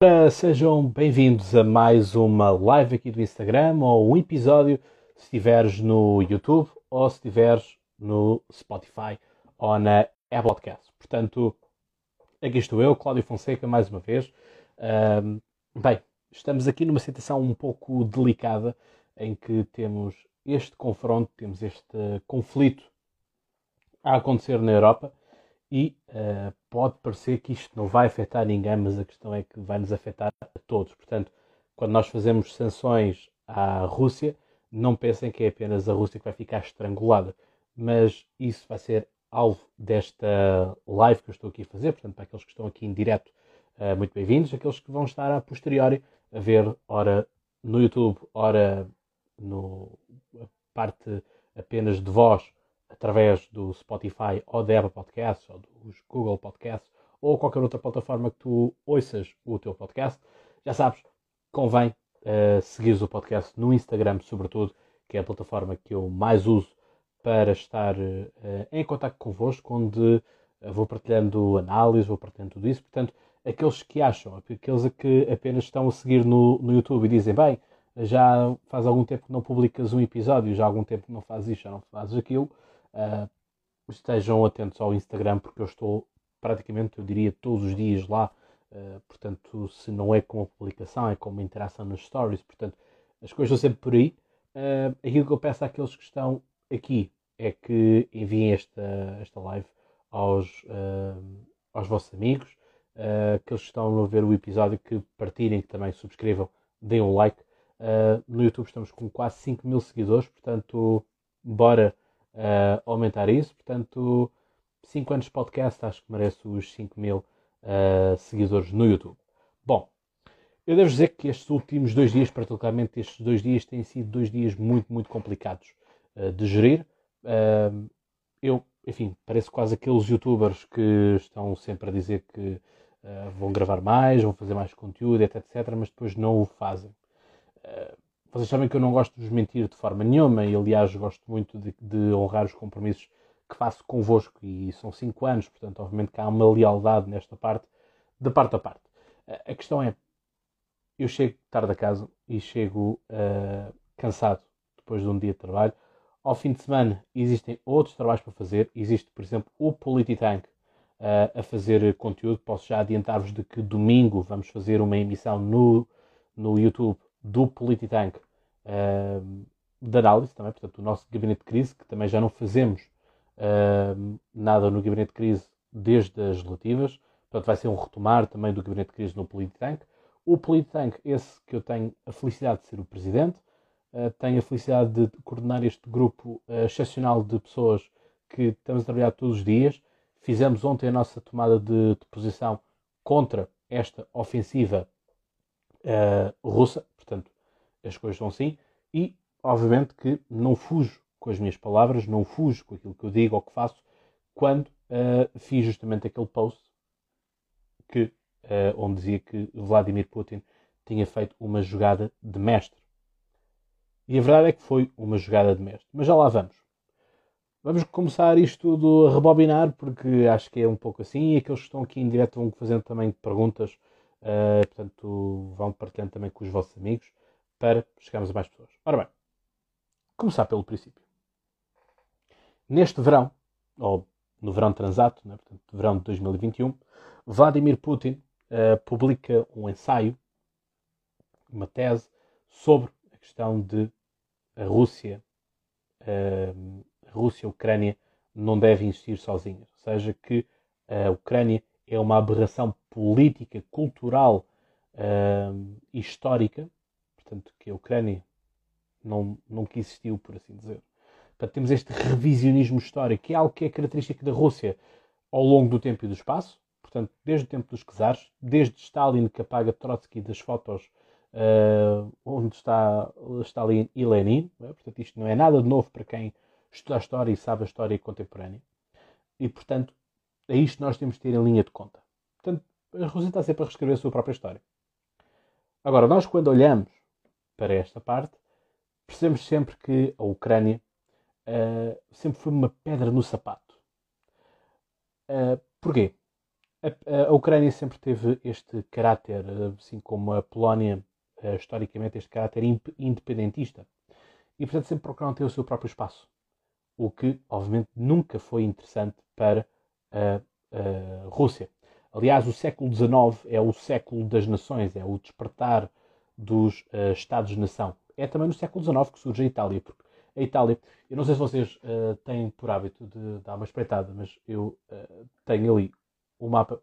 Ora, sejam bem-vindos a mais uma live aqui do Instagram ou um episódio se estiveres no YouTube ou se estiveres no Spotify ou na Apple Podcast. Portanto, aqui estou eu, Cláudio Fonseca, mais uma vez. Um, bem, estamos aqui numa situação um pouco delicada em que temos este confronto, temos este conflito a acontecer na Europa e uh, pode parecer que isto não vai afetar ninguém, mas a questão é que vai nos afetar a todos. Portanto, quando nós fazemos sanções à Rússia, não pensem que é apenas a Rússia que vai ficar estrangulada, mas isso vai ser alvo desta live que eu estou aqui a fazer. Portanto, para aqueles que estão aqui em direto, uh, muito bem-vindos. Aqueles que vão estar a posteriori a ver, ora no YouTube, ora no parte apenas de voz através do Spotify ou da Apple Podcasts ou dos Google Podcasts ou qualquer outra plataforma que tu ouças o teu podcast, já sabes, convém uh, seguires o podcast no Instagram, sobretudo, que é a plataforma que eu mais uso para estar uh, em contato convosco, onde uh, vou partilhando análise, vou partilhando tudo isso. Portanto, aqueles que acham, aqueles que apenas estão a seguir no, no YouTube e dizem, bem, já faz algum tempo que não publicas um episódio, já há algum tempo que não fazes isto, já não fazes aquilo, Uh, estejam atentos ao Instagram, porque eu estou praticamente, eu diria, todos os dias lá. Uh, portanto, se não é com a publicação, é com uma interação nos stories. Portanto, as coisas estão sempre por aí. Uh, aquilo que eu peço àqueles que estão aqui é que enviem esta, esta live aos, uh, aos vossos amigos, uh, aqueles que estão a ver o episódio, que partilhem, que também subscrevam, deem um like. no YouTube estamos com quase 5 mil seguidores, portanto, bora uh, aumentar isso. Portanto, 5 anos de podcast, acho que merece os 5 mil uh, seguidores no YouTube. Bom, eu devo dizer que estes últimos dois dias, particularmente estes dois dias, têm sido dois dias muito, muito complicados uh, de gerir. Eu, enfim, pareço quase aqueles youtubers que estão sempre a dizer que vão gravar mais, vão fazer mais conteúdo, etc, etc, mas depois não o fazem. Vocês sabem que eu não gosto de vos mentir de forma nenhuma e, aliás, gosto muito de, de honrar os compromissos que faço convosco e são 5 anos, portanto, obviamente que há uma lealdade nesta parte, de parte a parte. A questão é, eu chego tarde a casa e chego uh, cansado depois de um dia de trabalho. Ao fim de semana existem outros trabalhos para fazer. Existe, por exemplo, o Polititank uh, a fazer conteúdo. Posso já adiantar-vos de que domingo vamos fazer uma emissão no, no YouTube do Polititank uh, de análise também, portanto, o nosso gabinete de crise, que também já não fazemos uh, nada no gabinete de crise desde as relativas, portanto, vai ser um retomar também do gabinete de crise no Polititank. O Polititank, esse que eu tenho a felicidade de ser o presidente, uh, tenho a felicidade de coordenar este grupo uh, excepcional de pessoas que estamos a trabalhar todos os dias. Fizemos ontem a nossa tomada de, de posição contra esta ofensiva uh, russa, portanto, as coisas são assim, e obviamente que não fujo com as minhas palavras, não fujo com aquilo que eu digo ou que faço, quando uh, fiz justamente aquele post que, uh, onde dizia que Vladimir Putin tinha feito uma jogada de mestre. E a verdade é que foi uma jogada de mestre. Mas já lá vamos. Vamos começar isto tudo a rebobinar, porque acho que é um pouco assim. E aqueles que estão aqui em direto vão fazendo também perguntas Uh, portanto, vão partilhando também com os vossos amigos para chegarmos a mais pessoas. Ora bem, começar pelo princípio. Neste verão, ou no verão transato, né, portanto, verão de 2021, Vladimir Putin uh, publica um ensaio, uma tese, sobre a questão de a Rússia, uh, a Rússia e Ucrânia não devem existir sozinhas. Ou seja, que a Ucrânia é uma aberração política, cultural uh, histórica, portanto, que a Ucrânia não, nunca existiu, por assim dizer. Portanto, temos este revisionismo histórico, que é algo que é característico da Rússia ao longo do tempo e do espaço, portanto, desde o tempo dos czares, desde Stalin que apaga Trotsky das fotos uh, onde está Stalin e Lenin, é? portanto, isto não é nada de novo para quem estuda a história e sabe a história contemporânea. E, portanto, é isto que nós temos de ter em linha de conta. Portanto, a Rússia está sempre a reescrever a sua própria história. Agora, nós quando olhamos para esta parte, percebemos sempre que a Ucrânia uh, sempre foi uma pedra no sapato. Uh, porquê? a, a, Ucrânia sempre teve este caráter, assim como a Polónia, uh, historicamente, este caráter independentista. E, portanto, sempre procuraram ter o seu próprio espaço. O que, obviamente, nunca foi interessante para a, a Rússia. Aliás, o século XIX é o século das nações, é o despertar dos uh, Estados-nação. É também no século XIX que surge a Itália, porque a Itália, eu não sei se vocês uh, têm por hábito de dar uma espreitada, mas eu uh, tenho ali o mapa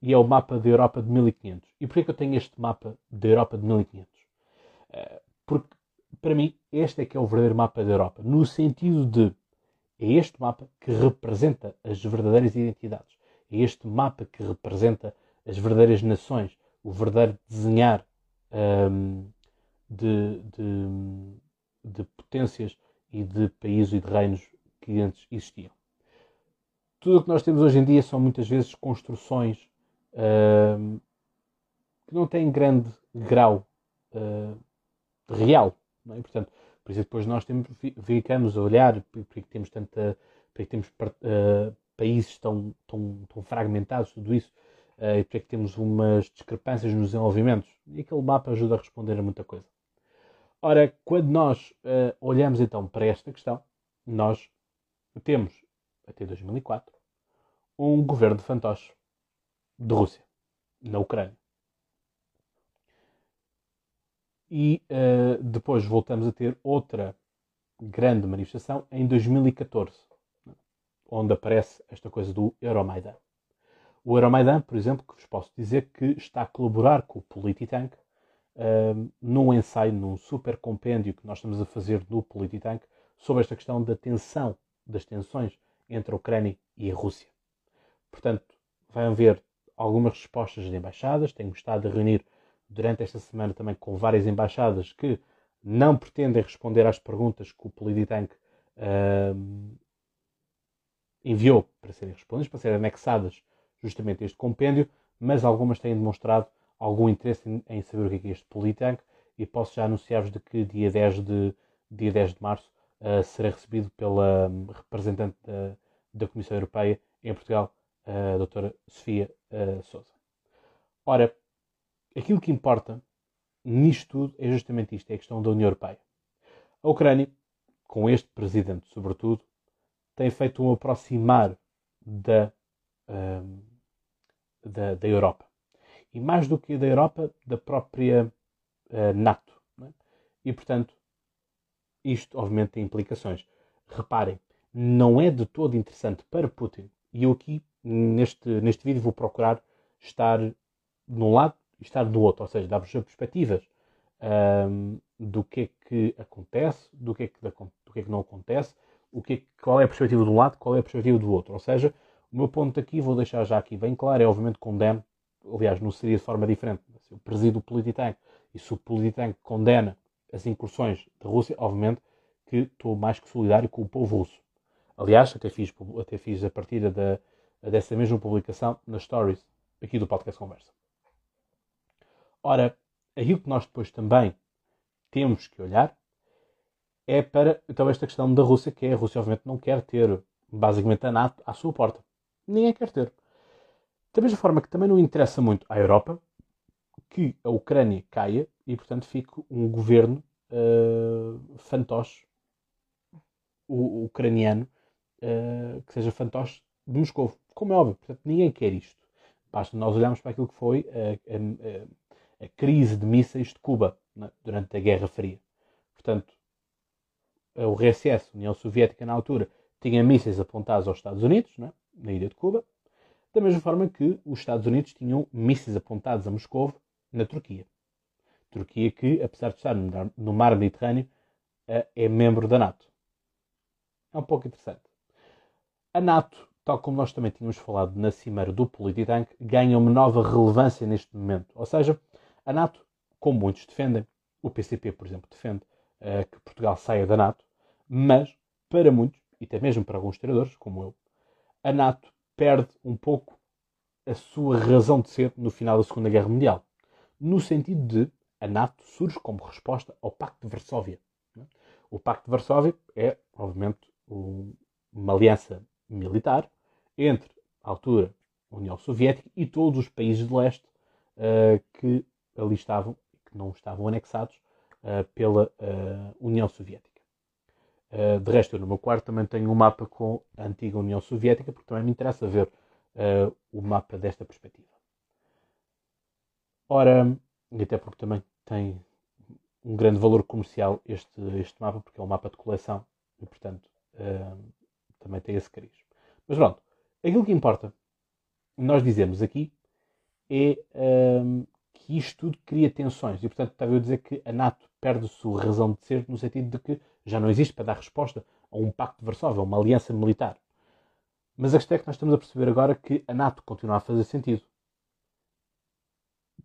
e é o mapa da Europa de 1500. E porquê que eu tenho este mapa da Europa de 1500? Uh, porque, para mim, este é que é o verdadeiro mapa da Europa, no sentido de é este mapa que representa as verdadeiras identidades. É este mapa que representa as verdadeiras nações, o verdadeiro desenhar um, de, de, de, potências e de países e de reinos que antes existiam. Tudo o que nós temos hoje em dia são muitas vezes construções um, que não têm grande grau uh, real. É? Portanto, por isso depois nós temos, ficamos a olhar porque temos tanta, porque temos uh, países tão, tão, tão fragmentados, tudo isso, uh, e porque é que temos umas discrepâncias nos desenvolvimentos. E aquele mapa ajuda a responder a muita coisa. Ora, quando nós uh, olhamos então para esta questão, nós temos, até 2004, um governo de fantoche de Rússia, na Ucrânia. E uh, depois voltamos a ter outra grande manifestação em 2014, onde aparece esta coisa do Euromaidan. O Euromaidan, por exemplo, que vos posso dizer que está a colaborar com o Polititank uh, num ensaio, num super compêndio que nós estamos a fazer no Polititank sobre esta questão da tensão, das tensões entre a Ucrânia e a Rússia. Portanto, vai haver algumas respostas de embaixadas. Tenho estado a reunir durante esta semana também com várias embaixadas que não pretendem responder às perguntas que o Polititank uh, enviou para serem respondidas, para serem anexadas justamente a este compêndio, mas algumas têm demonstrado algum interesse em, em saber o que é, que é este Politank e posso já anunciar-vos de que dia 10 de, dia 10 de março uh, será recebido pela um, representante da, da, Comissão Europeia em Portugal, a doutora Sofia uh, Souza. Ora, aquilo que importa nisto tudo é justamente isto, é a questão da União Europeia. A Ucrânia, com este presidente sobretudo, tem feito um aproximar da, um, da, da, Europa. E mais do que da Europa, da própria uh, NATO. É? E, portanto, isto obviamente tem implicações. Reparem, não é de todo interessante para Putin, e eu aqui, neste, neste vídeo, vou procurar estar num lado e estar do outro, ou seja, dar-vos perspectivas um, do que é que acontece, do que é que, do que, é que não acontece, o que é, qual é a perspectiva de um lado, qual é a perspectiva do outro. Ou seja, o meu ponto aqui, vou deixar já aqui bem claro, é obviamente condeno, aliás, não seria de forma diferente. Se eu presido o Polititank e se o Polititank condena as incursões da Rússia, obviamente que estou mais que solidário com o povo russo. Aliás, até fiz, até fiz a partir da, dessa mesma publicação nas stories aqui do Podcast Conversa. Ora, aquilo que nós depois também temos que olhar é para então esta questão da Rússia, que é a Rússia obviamente não quer ter basicamente a NATO à sua porta. Ninguém quer ter. Da mesma forma que também não interessa muito à Europa que a Ucrânia caia e, portanto, fique um governo uh, fantoche o, ucraniano uh, que seja fantoche de Moscou. Como é óbvio, portanto, ninguém quer isto. Basta nós olharmos para aquilo que foi a, a crise de mísseis de Cuba né, durante a Guerra Fria. Portanto, o RSS, União Soviética na altura, tinha mísseis apontados aos Estados Unidos, é? na ilha de Cuba, da mesma forma que os Estados Unidos tinham mísseis apontados a Moscou, na Turquia. Turquia que, apesar de estar no mar Mediterrâneo, eh, é membro da NATO. É um pouco interessante. A NATO, tal como nós também tínhamos falado na cimeira do Polititank, ganha uma nova relevância neste momento. Ou seja, a NATO, como muitos defendem, o PCP, por exemplo, defende uh, que Portugal saia da NATO, mas, para muitos, e até mesmo para alguns historiadores, como eu, a NATO perde um pouco a sua razão de ser no final da Segunda Guerra Mundial. No sentido de a NATO surge como resposta ao Pacto de Varsóvia. O Pacto de Varsóvia é, obviamente, uma aliança militar entre a altura União Soviética e todos os países de leste uh, que ali estavam, que não estavam anexados uh, pela União Soviética. de resto, eu no meu quarto também tenho um mapa com a antiga União Soviética, porque também me interessa ver o mapa desta perspectiva. Ora, e até porque também tem um grande valor comercial este, este mapa, porque é um mapa de coleção e, portanto, também tem esse cariz. Mas pronto, aquilo que importa, nós dizemos aqui, é um, que isto tudo cria tensões. E, portanto, estava eu a dizer que a NATO perde sua razão de ser no sentido de que já não existe para dar resposta a um pacto de Varsóvia, a uma aliança militar. Mas a questão é que nós estamos a perceber agora que a NATO continua a fazer sentido.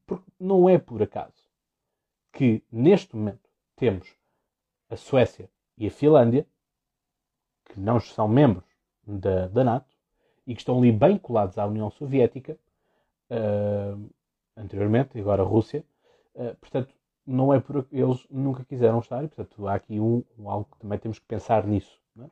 Porque não é por acaso que, neste momento, temos a Suécia e a Finlândia, que não são membros da, da NATO e que estão ali bem colados à União Soviética, uh, anteriormente, e agora Rússia. Uh, portanto, não é por eles nunca quiseram estar, e portanto há aqui um, um algo que também temos que pensar nisso. É?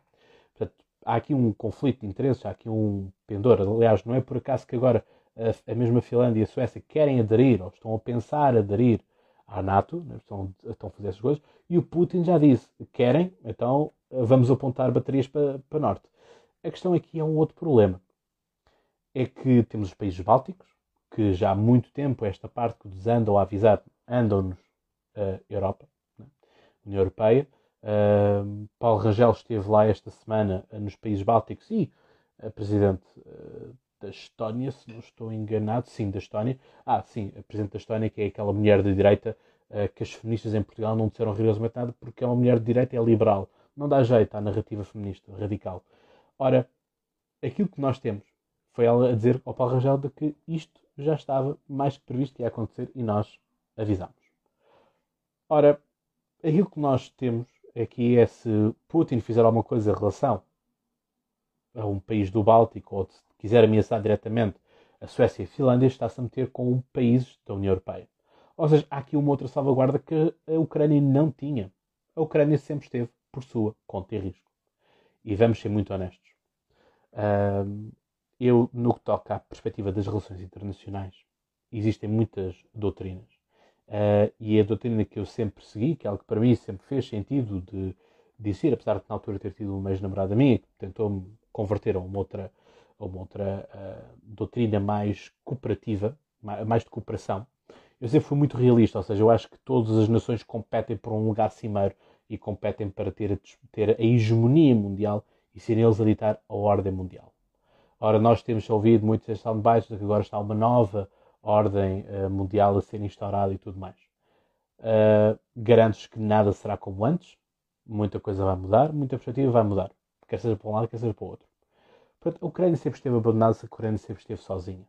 Portanto, há aqui um conflito de interesses, há aqui um pendor. Aliás, não é por acaso que agora a, a mesma Finlândia e a Suécia querem aderir, ou estão a pensar aderir à NATO, né? estão, estão a fazer essas coisas, e o Putin já disse, querem, então vamos apontar baterias para, para norte. A questão aqui é um outro problema. É que temos os países bálticos, que já há muito tempo esta parte que nos andam a avisar, andam-nos a Europa, né? União Europeia. Uh, Paulo Rangel esteve lá esta semana nos países bálticos e a presidente uh, da Estónia, se não estou enganado, sim, da Estónia. Ah, sim, a presidente da Estónia, que é aquela mulher de direita que as feministas em Portugal não disseram rigorosamente nada porque é uma mulher de direita, é liberal. Não dá jeito à narrativa feminista radical. Ora, aquilo que nós temos foi ela a dizer ao Paulo Rangel de que isto já estava mais que previsto que ia acontecer e nós avisámos. Ora, aquilo que nós temos aqui é se Putin fizer alguma coisa em relação a um país do Báltico ou se quiser ameaçar diretamente a Suécia e a Finlândia, está-se a meter com países da União Europeia. Ou seja, há aqui uma outra salvaguarda que a Ucrânia não tinha. A Ucrânia sempre esteve por sua conta e risco. E vamos ser muito honestos eu, no que toca à perspectiva das relações internacionais, existem muitas doutrinas. Uh, e a doutrina que eu sempre segui, que é algo que para mim sempre fez sentido de, ser, apesar de na altura ter tido uma ex-namorada minha que tentou-me converter a uma outra, a uma outra uh, doutrina mais cooperativa, mais de cooperação, eu sempre fui muito realista, ou seja, eu acho que todas as nações competem por um lugar cimeiro e competem para ter a, ter a hegemonia mundial e serem eles a ditar a ordem mundial. Ora, nós temos ouvido muitos soundbites de que agora está uma nova ordem uh, mundial a ser instaurada e tudo mais. Uh, Garanto-vos que nada será como antes, muita coisa vai mudar, muita perspectiva vai mudar, quer seja para um lado, quer seja para o outro. Portanto, a Ucrânia sempre esteve abandonada, a Ucrânia sempre esteve sozinha.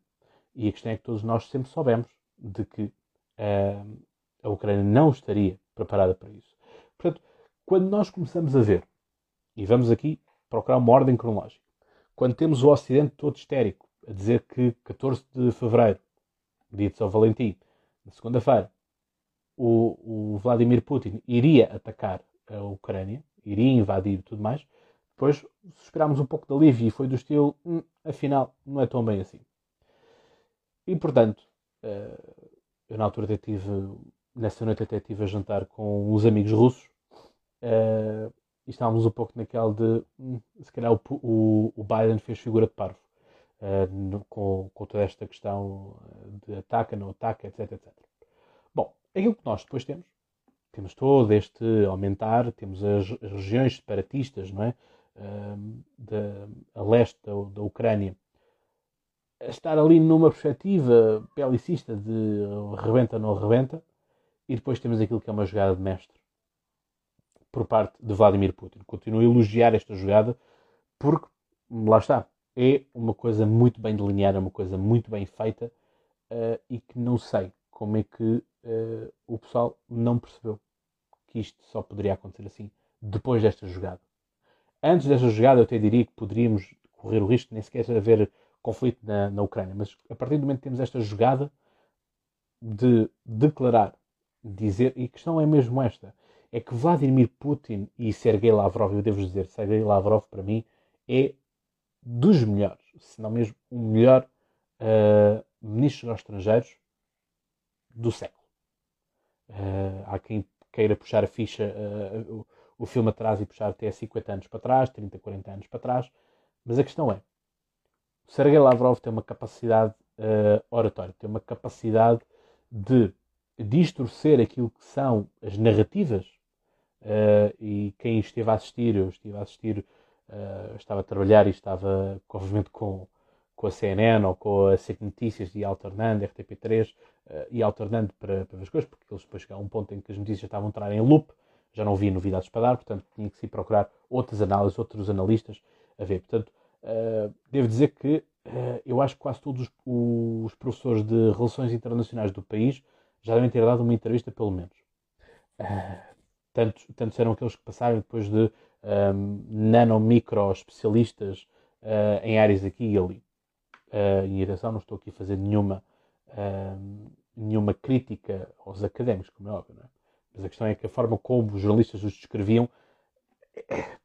E a questão é que todos nós sempre soubemos de que uh, a Ucrânia não estaria preparada para isso. Portanto, quando nós começamos a ver, e vamos aqui procurar uma ordem cronológica. Quando temos o Ocidente todo histérico, a dizer que 14 de fevereiro, dia de São Valentim, na segunda-feira, o, o, Vladimir Putin iria atacar a Ucrânia, iria invadir e tudo mais, depois esperámos um pouco de alívio e foi do estilo, hum, afinal, não é tão bem assim. E portanto, eh, eu na altura até tive, nessa noite até estive a jantar com uns amigos russos eh, e estávamos um pouco naquele de hum, se calhar o, o, o, Biden fez figura de parvo uh, no, com, com, toda esta questão de ataca, não ataca, etc, etc. Bom, aquilo que nós depois temos, temos todo este aumentar, temos as, as regiões separatistas, não é? Uh, de, a leste da, da Ucrânia, a estar ali numa perspectiva belicista de rebenta ou não rebenta, e depois temos aquilo que é uma jogada de mestre por parte de Vladimir Putin. Continuo a elogiar esta jogada porque, lá está, é uma coisa muito bem delineada, uma coisa muito bem feita uh, e que não sei como é que uh, o pessoal não percebeu que isto só poderia acontecer assim depois desta jogada. Antes desta jogada, eu até diria que poderíamos correr o risco de nem sequer haver conflito na, na Ucrânia, mas a partir do momento que temos esta jogada de declarar, dizer, e a questão é mesmo esta: é que Vladimir Putin e Sergei Lavrov, eu devo dizer, Sergei Lavrov para mim é dos melhores, se não mesmo o melhor uh, ministros dos estrangeiros do século. Uh, há quem queira puxar a ficha, uh, o, o filme atrás e puxar até 50 anos para trás, 30, 40 anos para trás, mas a questão é: o Sergei Lavrov tem uma capacidade oratória, tem uma capacidade de distorcer aquilo que são as narrativas. Uh, e quem esteve a assistir, eu estive a assistir, uh, estava a trabalhar e estava, obviamente, com, com a CNN ou com a SEC Notícias e alternando, RTP3 uh, e alternando para, para as coisas, porque eles depois chegaram a um ponto em que as notícias estavam a entrar em loop, já não havia novidades para dar, portanto tinha que se procurar outras análises, outros analistas a ver. Portanto, devo dizer que eu acho que quase todos os, os, professores de relações internacionais do país já devem ter dado uma entrevista, pelo menos. Uh, tantos, tantos eram aqueles que passaram depois de um, nano-micro especialistas em áreas aqui e ali. Uh, e atenção, não estou aqui a fazer nenhuma, nenhuma crítica aos académicos, como é óbvio, é? Mas a questão é que a forma como os jornalistas os descreviam,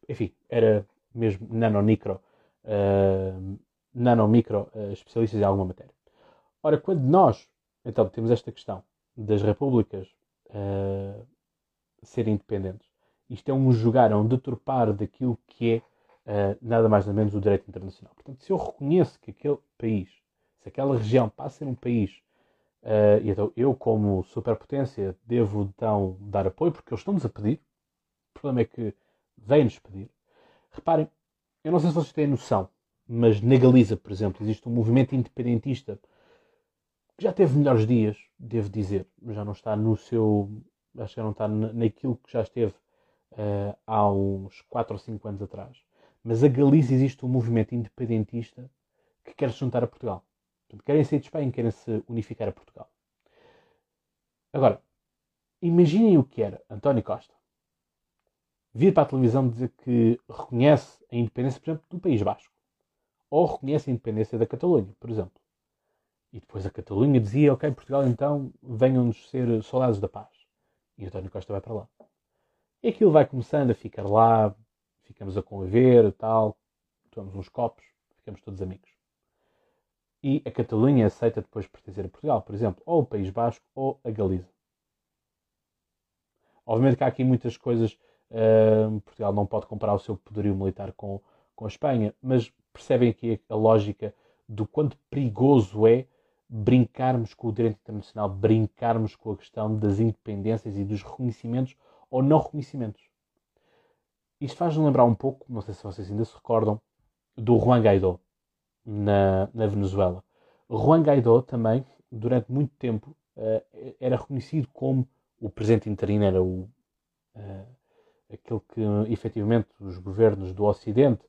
enfim, era mesmo nano-micro, uh, nano-micro uh, especialistas em alguma matéria. Ora, quando nós, então, temos esta questão das repúblicas uh, serem independentes, isto é um jogar, é um deturpar daquilo que é uh, nada mais nada menos o direito internacional. Portanto, se eu reconheço que aquele país, se aquela região passa a ser um país Uh, e então eu, como superpotência, devo então dar apoio, porque eles estão-nos a pedir. O problema é que vêm-nos pedir. Reparem, eu não sei se vocês têm noção, mas na Galiza, por exemplo, existe um movimento independentista que já teve melhores dias, devo dizer. Já não está no seu. Acho que não está naquilo que já esteve uh, há uns 4 ou 5 anos atrás. Mas a Galiza existe um movimento independentista que quer se juntar a Portugal. Portanto, querem sair de Espanha, querem se unificar a Portugal. Agora, imaginem o que era António Costa vir para a televisão dizer que reconhece a independência, por exemplo, do País Basco. Ou reconhece a independência da Catalunha, por exemplo. E depois a Catalunha dizia, ok, Portugal, então venham-nos ser soldados da paz. E António Costa vai para lá. E aquilo vai começando a ficar lá, ficamos a conviver, tal, tomamos uns copos, ficamos todos amigos e a Catalunha aceita depois pertencer a Portugal, por exemplo, ou o País Basco ou a Galiza. Obviamente que há aqui muitas coisas. Uh, Portugal não pode comparar o seu poderio militar com, com a Espanha, mas percebem aqui a lógica do quanto perigoso é brincarmos com o direito internacional, brincarmos com a questão das independências e dos reconhecimentos ou não reconhecimentos. Isto faz-nos lembrar um pouco, não sei se vocês ainda se recordam, do Juan Guaidó na, na Venezuela. Juan Guaidó também, durante muito tempo, uh, era reconhecido como o presidente interino, era o, uh, aquele que efetivamente os governos do Ocidente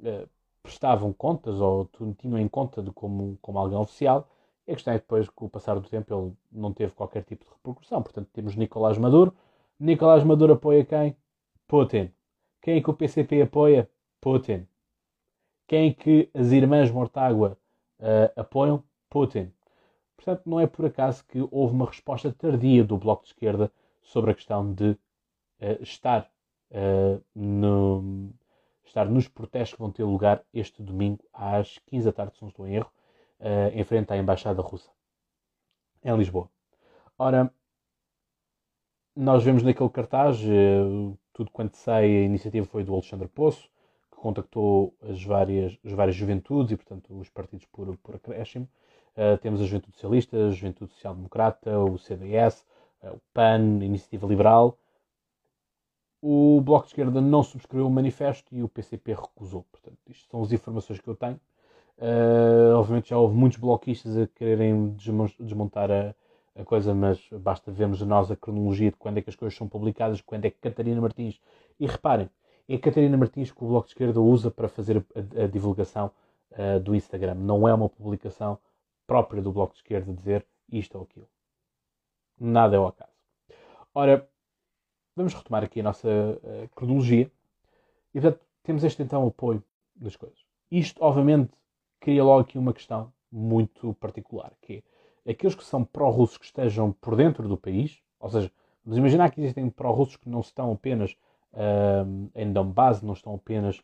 uh, prestavam contas ou tinham em conta de como, como alguém oficial. A questão é que depois, com o passar do tempo, ele não teve qualquer tipo de repercussão. Portanto, temos Nicolás Maduro. Nicolás Maduro apoia quem? Putin. Quem é que o PCP apoia? Putin. Quem é que as irmãs Mortágua uh, apoiam? Putin. Portanto, não é por acaso que houve uma resposta tardia do Bloco de Esquerda sobre a questão de uh, estar, uh, no, estar nos protestos que vão ter lugar este domingo às 15 da tarde, se não estou em erro, em frente à Embaixada Russa, em Lisboa. Ora, nós vemos naquele cartaz, tudo quanto sai, a iniciativa foi do Alexandre Poço, contactou as várias, as várias juventudes e, portanto, os partidos por, por acréscimo. Uh, temos a Juventude Socialista, a Juventude Social Democrata, o CDS, uh, o PAN, a Iniciativa Liberal. O Bloco de Esquerda não subscreveu o manifesto e o PCP recusou. Portanto, isto são as informações que eu tenho. Uh, obviamente já houve muitos bloquistas a quererem desmontar a, a, coisa, mas basta vermos a cronologia de quando é que as coisas são publicadas, quando é que Catarina Martins. E reparem, é Catarina Martins que o Bloco de Esquerda usa para fazer a, a divulgação uh, do Instagram. Não é uma publicação própria do Bloco de Esquerda dizer isto ou aquilo. Nada é o acaso. Ora, vamos retomar aqui a nossa uh, cronologia. E, portanto, temos este então apoio das coisas. Isto, obviamente, cria logo aqui uma questão muito particular, que é aqueles que são pró-russos que estejam por dentro do país, ou seja, vamos imaginar que existem pró-russos que não estão apenas um, em Donbass, não estão apenas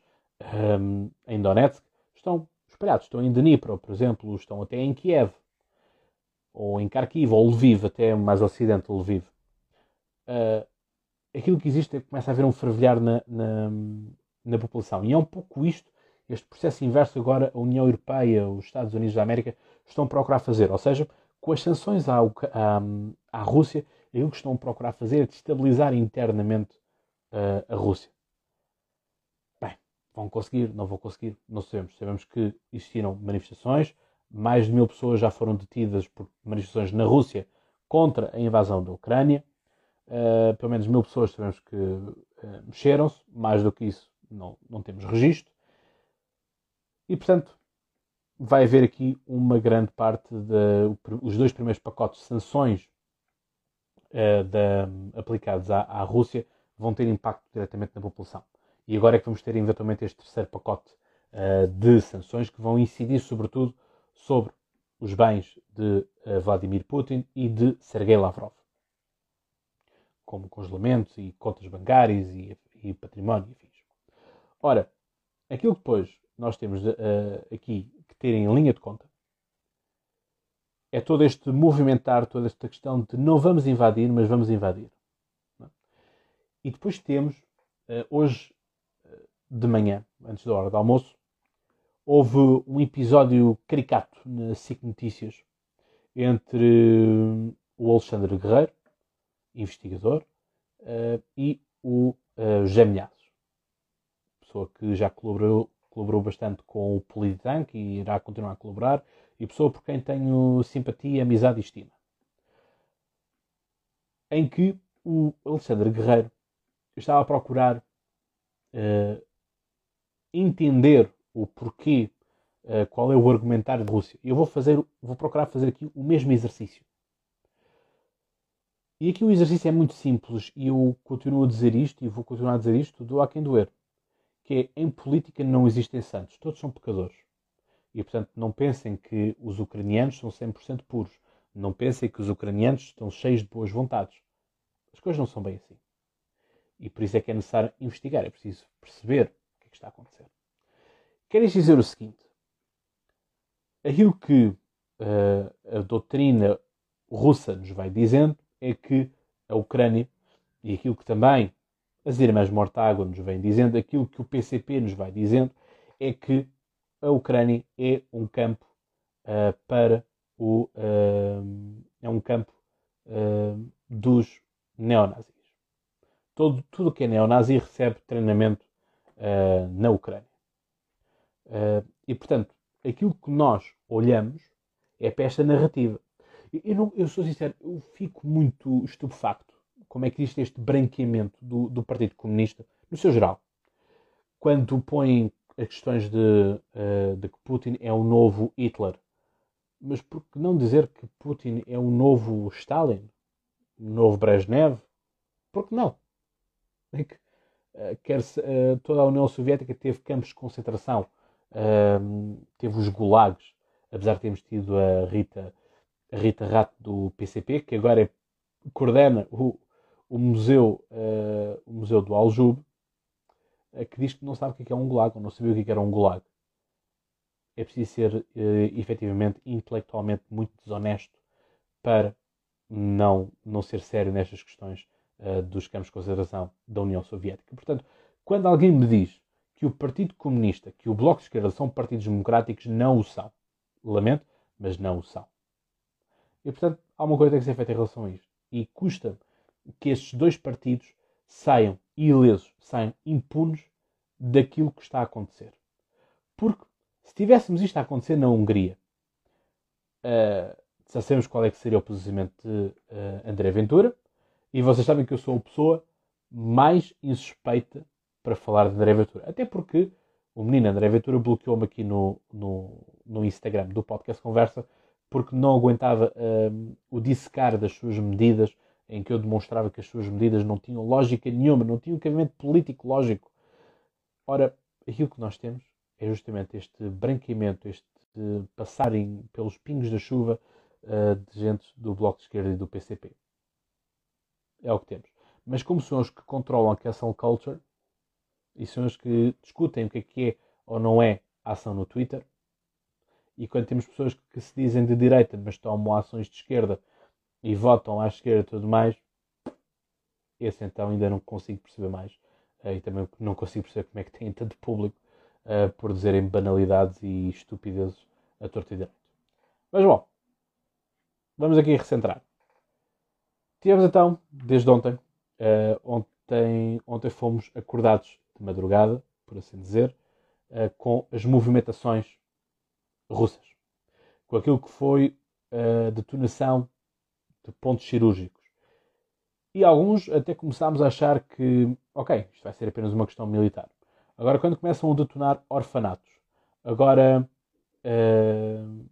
um, em Donetsk, estão espalhados. Estão em Dnipro, por exemplo, estão até em Kiev, ou em Kharkiv, ou Lviv, até mais ocidente de Lviv. Uh, aquilo que existe é que começa a haver um fervilhar na, na, na, população. E é um pouco isto, este processo inverso agora a União Europeia, os Estados Unidos da América estão a procurar fazer. Ou seja, com as sanções à, à, à Rússia, aquilo que estão a procurar fazer é destabilizar internamente uh, a Rússia. Bem, vão conseguir, não vão conseguir, não sabemos. Sabemos que existiram manifestações, mais de mil pessoas já foram detidas por manifestações na Rússia contra a invasão da Ucrânia. Uh, pelo menos mil pessoas sabemos que uh, mexeram-se, mais do que isso não, não temos registro. E portanto, vai haver aqui uma grande parte dos dois primeiros pacotes de sanções uh, aplicados à, à, Rússia vão ter impacto diretamente na população. E agora é que vamos ter eventualmente este terceiro pacote uh, de sanções que vão incidir sobretudo sobre os bens de uh, Vladimir Putin e de Sergei Lavrov, como congelamentos e contas bancárias e, e património e. Ora, aquilo que depois nós temos aqui que ter em linha de conta é todo este movimentar, toda esta questão de não vamos invadir, mas vamos invadir. É? E depois temos, eh, hoje eh, de manhã, antes da hora do almoço, houve um episódio caricato na SIC Notícias entre o Alexandre Guerreiro, investigador, eh, e o José Milhazes, pessoa que já colaborou, colaborou bastante com o Politank e irá continuar a colaborar, e pessoa por quem tenho simpatia, amizade e estima. Em que o Alexandre Guerreiro estava a procurar uh, entender o porquê, uh, qual é o argumentário da Rússia. Eu vou fazer, vou procurar fazer aqui o mesmo exercício. E aqui o exercício é muito simples e eu continuo a dizer isto e vou continuar a dizer isto do a quem doer. Que é, em política não existem santos, todos são pecadores. E, portanto, não pensem que os ucranianos são 100% puros. Não pensem que os ucranianos estão cheios de boas vontades. As coisas não são bem assim. E por isso é que é necessário investigar, é preciso perceber o que é que está a acontecer. Quero dizer o seguinte: aquilo que uh, a doutrina russa nos vai dizendo é que a Ucrânia, e aquilo que também as irmãs Mortágua nos vêm dizendo, aquilo que o PCP nos vai dizendo, é que a Ucrânia é um campo uh, para o uh, é um campo uh, dos neonazis. Todo, tudo que é neonazi recebe treinamento na Ucrânia. e portanto, aquilo que nós olhamos é para esta narrativa. Eu, não, eu sou sincero, eu fico muito estupefacto como é que existe este branqueamento do, do Partido Comunista, no seu geral, quando põem as questões de, uh, de que Putin é o novo Hitler. Mas por que não dizer que Putin é o novo Stalin? O novo Brezhnev? Por que não? É que, uh, quer -se, uh, toda a União Soviética teve campos de concentração, ehm, teve os gulags, apesar de termos tido a Rita, a Rita Rato do PCP, que agora é, coordena o, o museu, o museu do Aljube, que diz que não sabe o que é, é um gulag, ou não sabia o é que era um gulag. É preciso ser uh, efetivamente intelectualmente muito desonesto para não, não ser sério nestas questões uh, dos campos de consideração da União Soviética. Portanto, quando alguém me diz que o Partido Comunista, que o Bloco de Esquerda são partidos democráticos, não o são. Lamento, mas não o são. E, portanto, há uma coisa que tem que ser feita em relação a isto. E custa que estes dois partidos saiam ilesos, saiam impunes daquilo que está a acontecer. Porque se tivéssemos isto a acontecer na Hungria, uh, já sabemos qual é que seria o posicionamento de uh, André Ventura, e vocês sabem que eu sou a pessoa mais insuspeita para falar de André Ventura. Até porque o menino André Ventura bloqueou-me aqui no, no, no, Instagram do podcast Conversa porque não aguentava uh, o dissecar das suas medidas em que eu demonstrava que as suas medidas não tinham lógica nenhuma, não tinham cabimento político lógico. Ora, aquilo que nós temos é justamente este branqueamento, este passarem pelos pingos da chuva uh, de gente do Bloco de Esquerda e do PCP. É o que temos. Mas como são os que controlam a cancel culture e são os que discutem o que é que é ou não é ação no Twitter, E quando temos pessoas que se dizem de direita, mas tomam ações de esquerda e votam à esquerda e tudo mais, esse então ainda não consigo perceber mais. Uh, e também não consigo perceber como é que tem tanto público uh, por dizerem banalidades e estupidezes a torto e direito. Mas bom, vamos aqui recentrar. Tivemos então, desde ontem, uh, ontem, ontem fomos acordados de madrugada, por assim dizer, uh, com as movimentações russas, com aquilo que foi a detonação de pontos cirúrgicos. E alguns até começámos a achar que, ok, isto vai ser apenas uma questão militar. Agora, quando começam a detonar orfanatos, agora. Uh,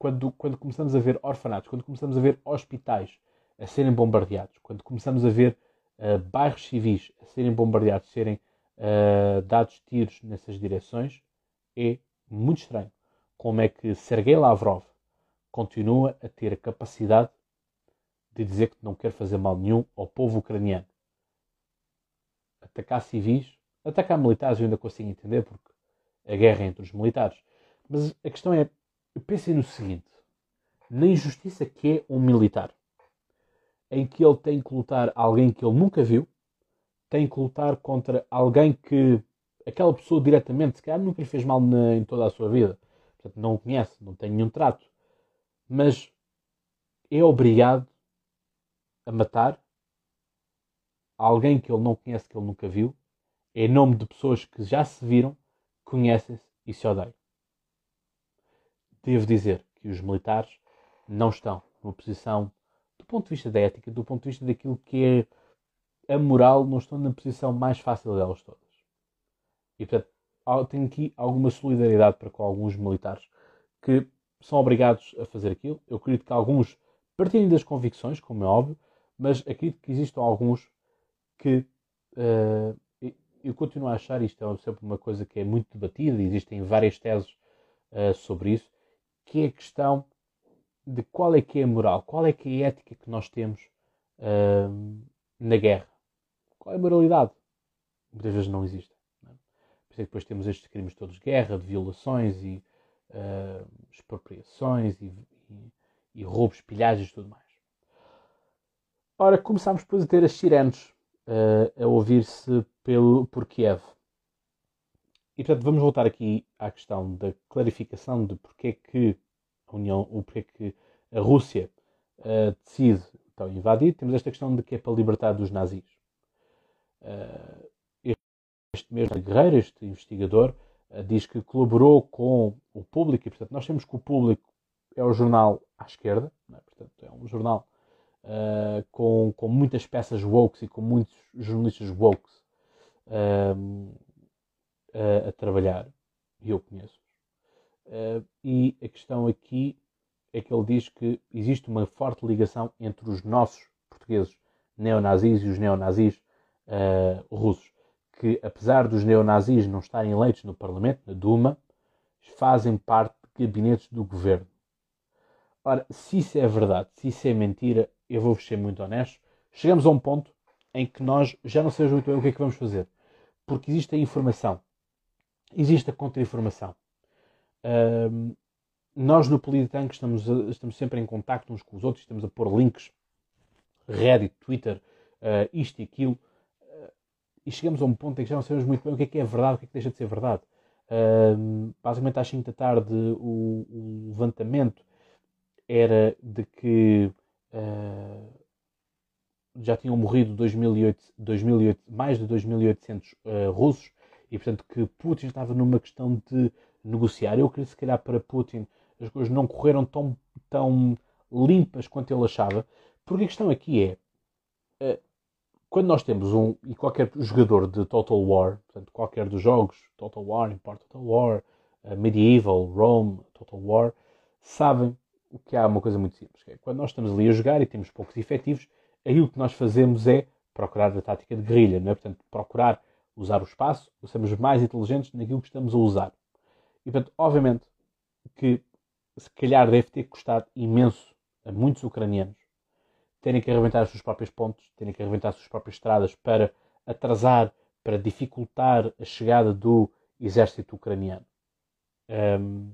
quando, quando começamos a ver orfanatos, quando começamos a ver hospitais a serem bombardeados, quando começamos a ver uh, bairros civis a serem bombardeados, serem uh, dados tiros nessas direções, é muito estranho como é que Sergei Lavrov continua a ter a capacidade de dizer que não quer fazer mal nenhum ao povo ucraniano. Atacar civis, atacar militares eu ainda consigo entender porque a guerra é entre os militares. Mas a questão é, pensem no seguinte, na injustiça que é um militar, em que ele tem que lutar alguém que ele nunca viu, tem que lutar contra alguém que aquela pessoa diretamente, se calhar nunca lhe fez mal na, em toda a sua vida, portanto não o conhece, não tem nenhum trato, mas é obrigado a matar alguém que ele não conhece, que ele nunca viu, em nome de pessoas que já se viram, conhecem-se e se odeiam. Devo dizer que os militares não estão numa posição, do ponto de vista da ética, do ponto de vista daquilo que é a moral, não estão na posição mais fácil delas todas. E portanto, tenho aqui alguma solidariedade para com alguns militares que são obrigados a fazer aquilo. Eu acredito que alguns partilhem das convicções, como é óbvio, mas acredito que existam alguns que uh, eu continuo a achar isto é sempre uma coisa que é muito debatida, existem várias teses uh, sobre isso, que é a questão de qual é que é a moral, qual é que é a ética que nós temos uh, na guerra. Qual é a moralidade? Muitas vezes não existe. Não é? Por isso é que depois temos estes crimes todos de guerra, de violações e uh, expropriações e, e, e roubos, pilhagens e tudo mais. Ora, começámos depois a ter as sirenes uh, a ouvir-se por Kiev. E portanto vamos voltar aqui à questão da clarificação de porque é que a União, o porquê que a Rússia uh, decide então invadir. Temos esta questão de que é para libertar dos nazis. Uh, este mesmo Guerreiro, este investigador, diz que colaborou com o público e portanto nós temos que o público é o jornal à esquerda, é? portanto é um jornal uh, com, com muitas peças woke e com muitos jornalistas woke uh, a trabalhar, e eu conheço. Uh, e a questão aqui é que ele diz que existe uma forte ligação entre os nossos portugueses neonazis e os neonazis russos, que apesar dos neonazis não estarem eleitos no Parlamento, na Duma, fazem parte de gabinetes do governo. Ora, se isso é verdade, se isso é mentira, eu vou ser muito honesto, chegamos a um ponto em que nós já não sabemos muito bem o que é que vamos fazer. Porque existe a informação, existe a contra-informação. Um, nós no Politank estamos, estamos sempre em contacto uns com os outros, estamos a pôr links, Reddit, Twitter, uh, isto e aquilo, e chegamos a um ponto em que já não sabemos muito bem o que é que é verdade, o que é que deixa de ser verdade. Uh, basicamente às 5 da tarde o, o, levantamento era de que uh, já tinham morrido 2008, 2008, mais de 2.800 uh, russos e, portanto, que Putin estava numa questão de negociar. Eu creio se calhar, para Putin as coisas não correram tão, tão limpas quanto ele achava, porque a questão aqui é. Uh, quando nós temos um, e qualquer jogador de Total War, portanto, qualquer dos jogos, Total War, Import Total War, uh, Medieval, Rome, Total War, sabem que há uma coisa muito simples. Que é, quando nós estamos ali a jogar e temos poucos efetivos, aí o que nós fazemos é procurar a tática de guerrilha, não é? Portanto, procurar usar o espaço, sermos mais inteligentes naquilo que estamos a usar. E, portanto, obviamente que se calhar deve ter custado imenso a muitos ucranianos terem que arrebentar as suas próprias pontes, terem que arrebentar as suas próprias estradas para atrasar, para dificultar a chegada do exército ucraniano. Um,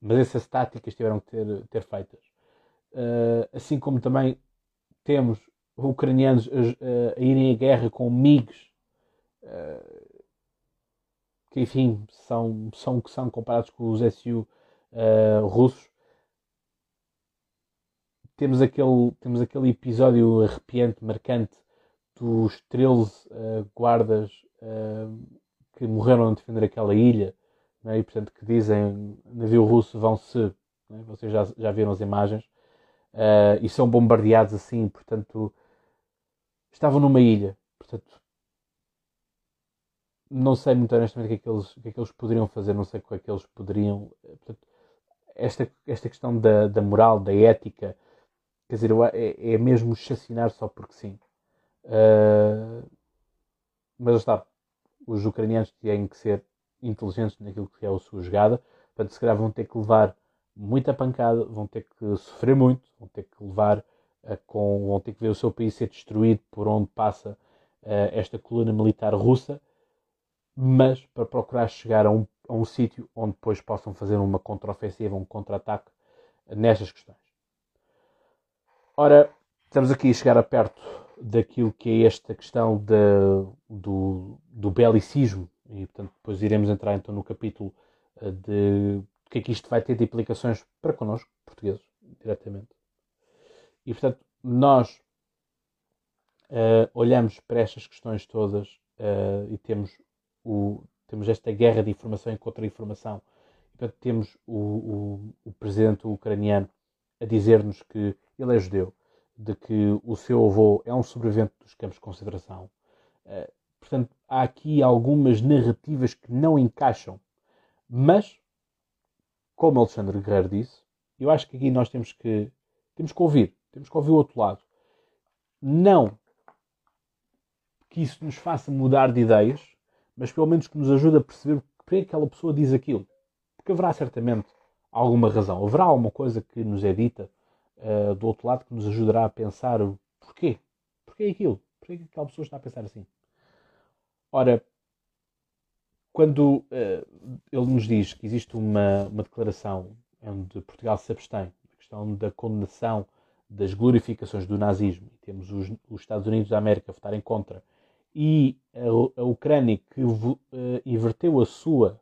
mas essas táticas tiveram que ter, ter feitas. Uh, assim como também temos ucranianos a, a, irem à guerra com MIGs, uh, que enfim são, são que são comparados com os SU uh, russos. Temos aquele, temos aquele episódio arrepiante, marcante, dos 13 guardas que morreram a defender aquela ilha, né, e portanto que dizem navio russo vão-se, né, vocês já, já viram as imagens, uh, e são bombardeados assim, portanto estavam numa ilha, portanto não sei muito honestamente o que é que eles, que é que eles poderiam fazer, não sei o que é que eles poderiam. Portanto, esta, esta questão da, da moral, da ética, quer dizer, é, é mesmo chacinar só porque sim. Uh, mas está, os ucranianos têm que ser inteligentes naquilo que é a sua jogada, portanto, se calhar vão ter que levar muita pancada, vão ter que sofrer muito, vão ter que levar uh, com, vão ter que ver o seu país ser destruído por onde passa uh, esta coluna militar russa, mas para procurar chegar a um, a um sítio onde depois possam fazer uma contraofensiva, um contra-ataque nestas questões. Ora, estamos aqui a chegar a perto daquilo que é esta questão de, do, do belicismo, e portanto depois iremos entrar então no capítulo eh, de o que é que isto vai ter de implicações para connosco, portugueses, diretamente. E portanto, nós uh, olhamos para estas questões todas uh, e temos, o, temos esta guerra de informação e contra-informação. Portanto, temos o, o, o presidente ucraniano a dizer-nos que ele é judeu, de que o seu avô é um sobrevivente dos campos de concentração. Uh, portanto, há aqui algumas narrativas que não encaixam. Mas, como Alexandre Guerreiro disse, eu acho que aqui nós temos que, temos que ouvir. Temos que ouvir o outro lado. Não que isso nos faça mudar de ideias, mas pelo menos que nos ajude a perceber porque que aquela pessoa diz aquilo. Porque haverá certamente alguma razão. Haverá alguma coisa que nos é dita uh, do outro lado que nos ajudará a pensar porquê. Porquê aquilo? Porquê que aquela pessoa está a pensar assim? Ora, quando uh, ele nos diz que existe uma, uma declaração onde Portugal se abstém da questão da condenação das glorificações do nazismo, e temos os, os Estados Unidos da América a votarem contra, e a, a Ucrânia que uh, inverteu a sua,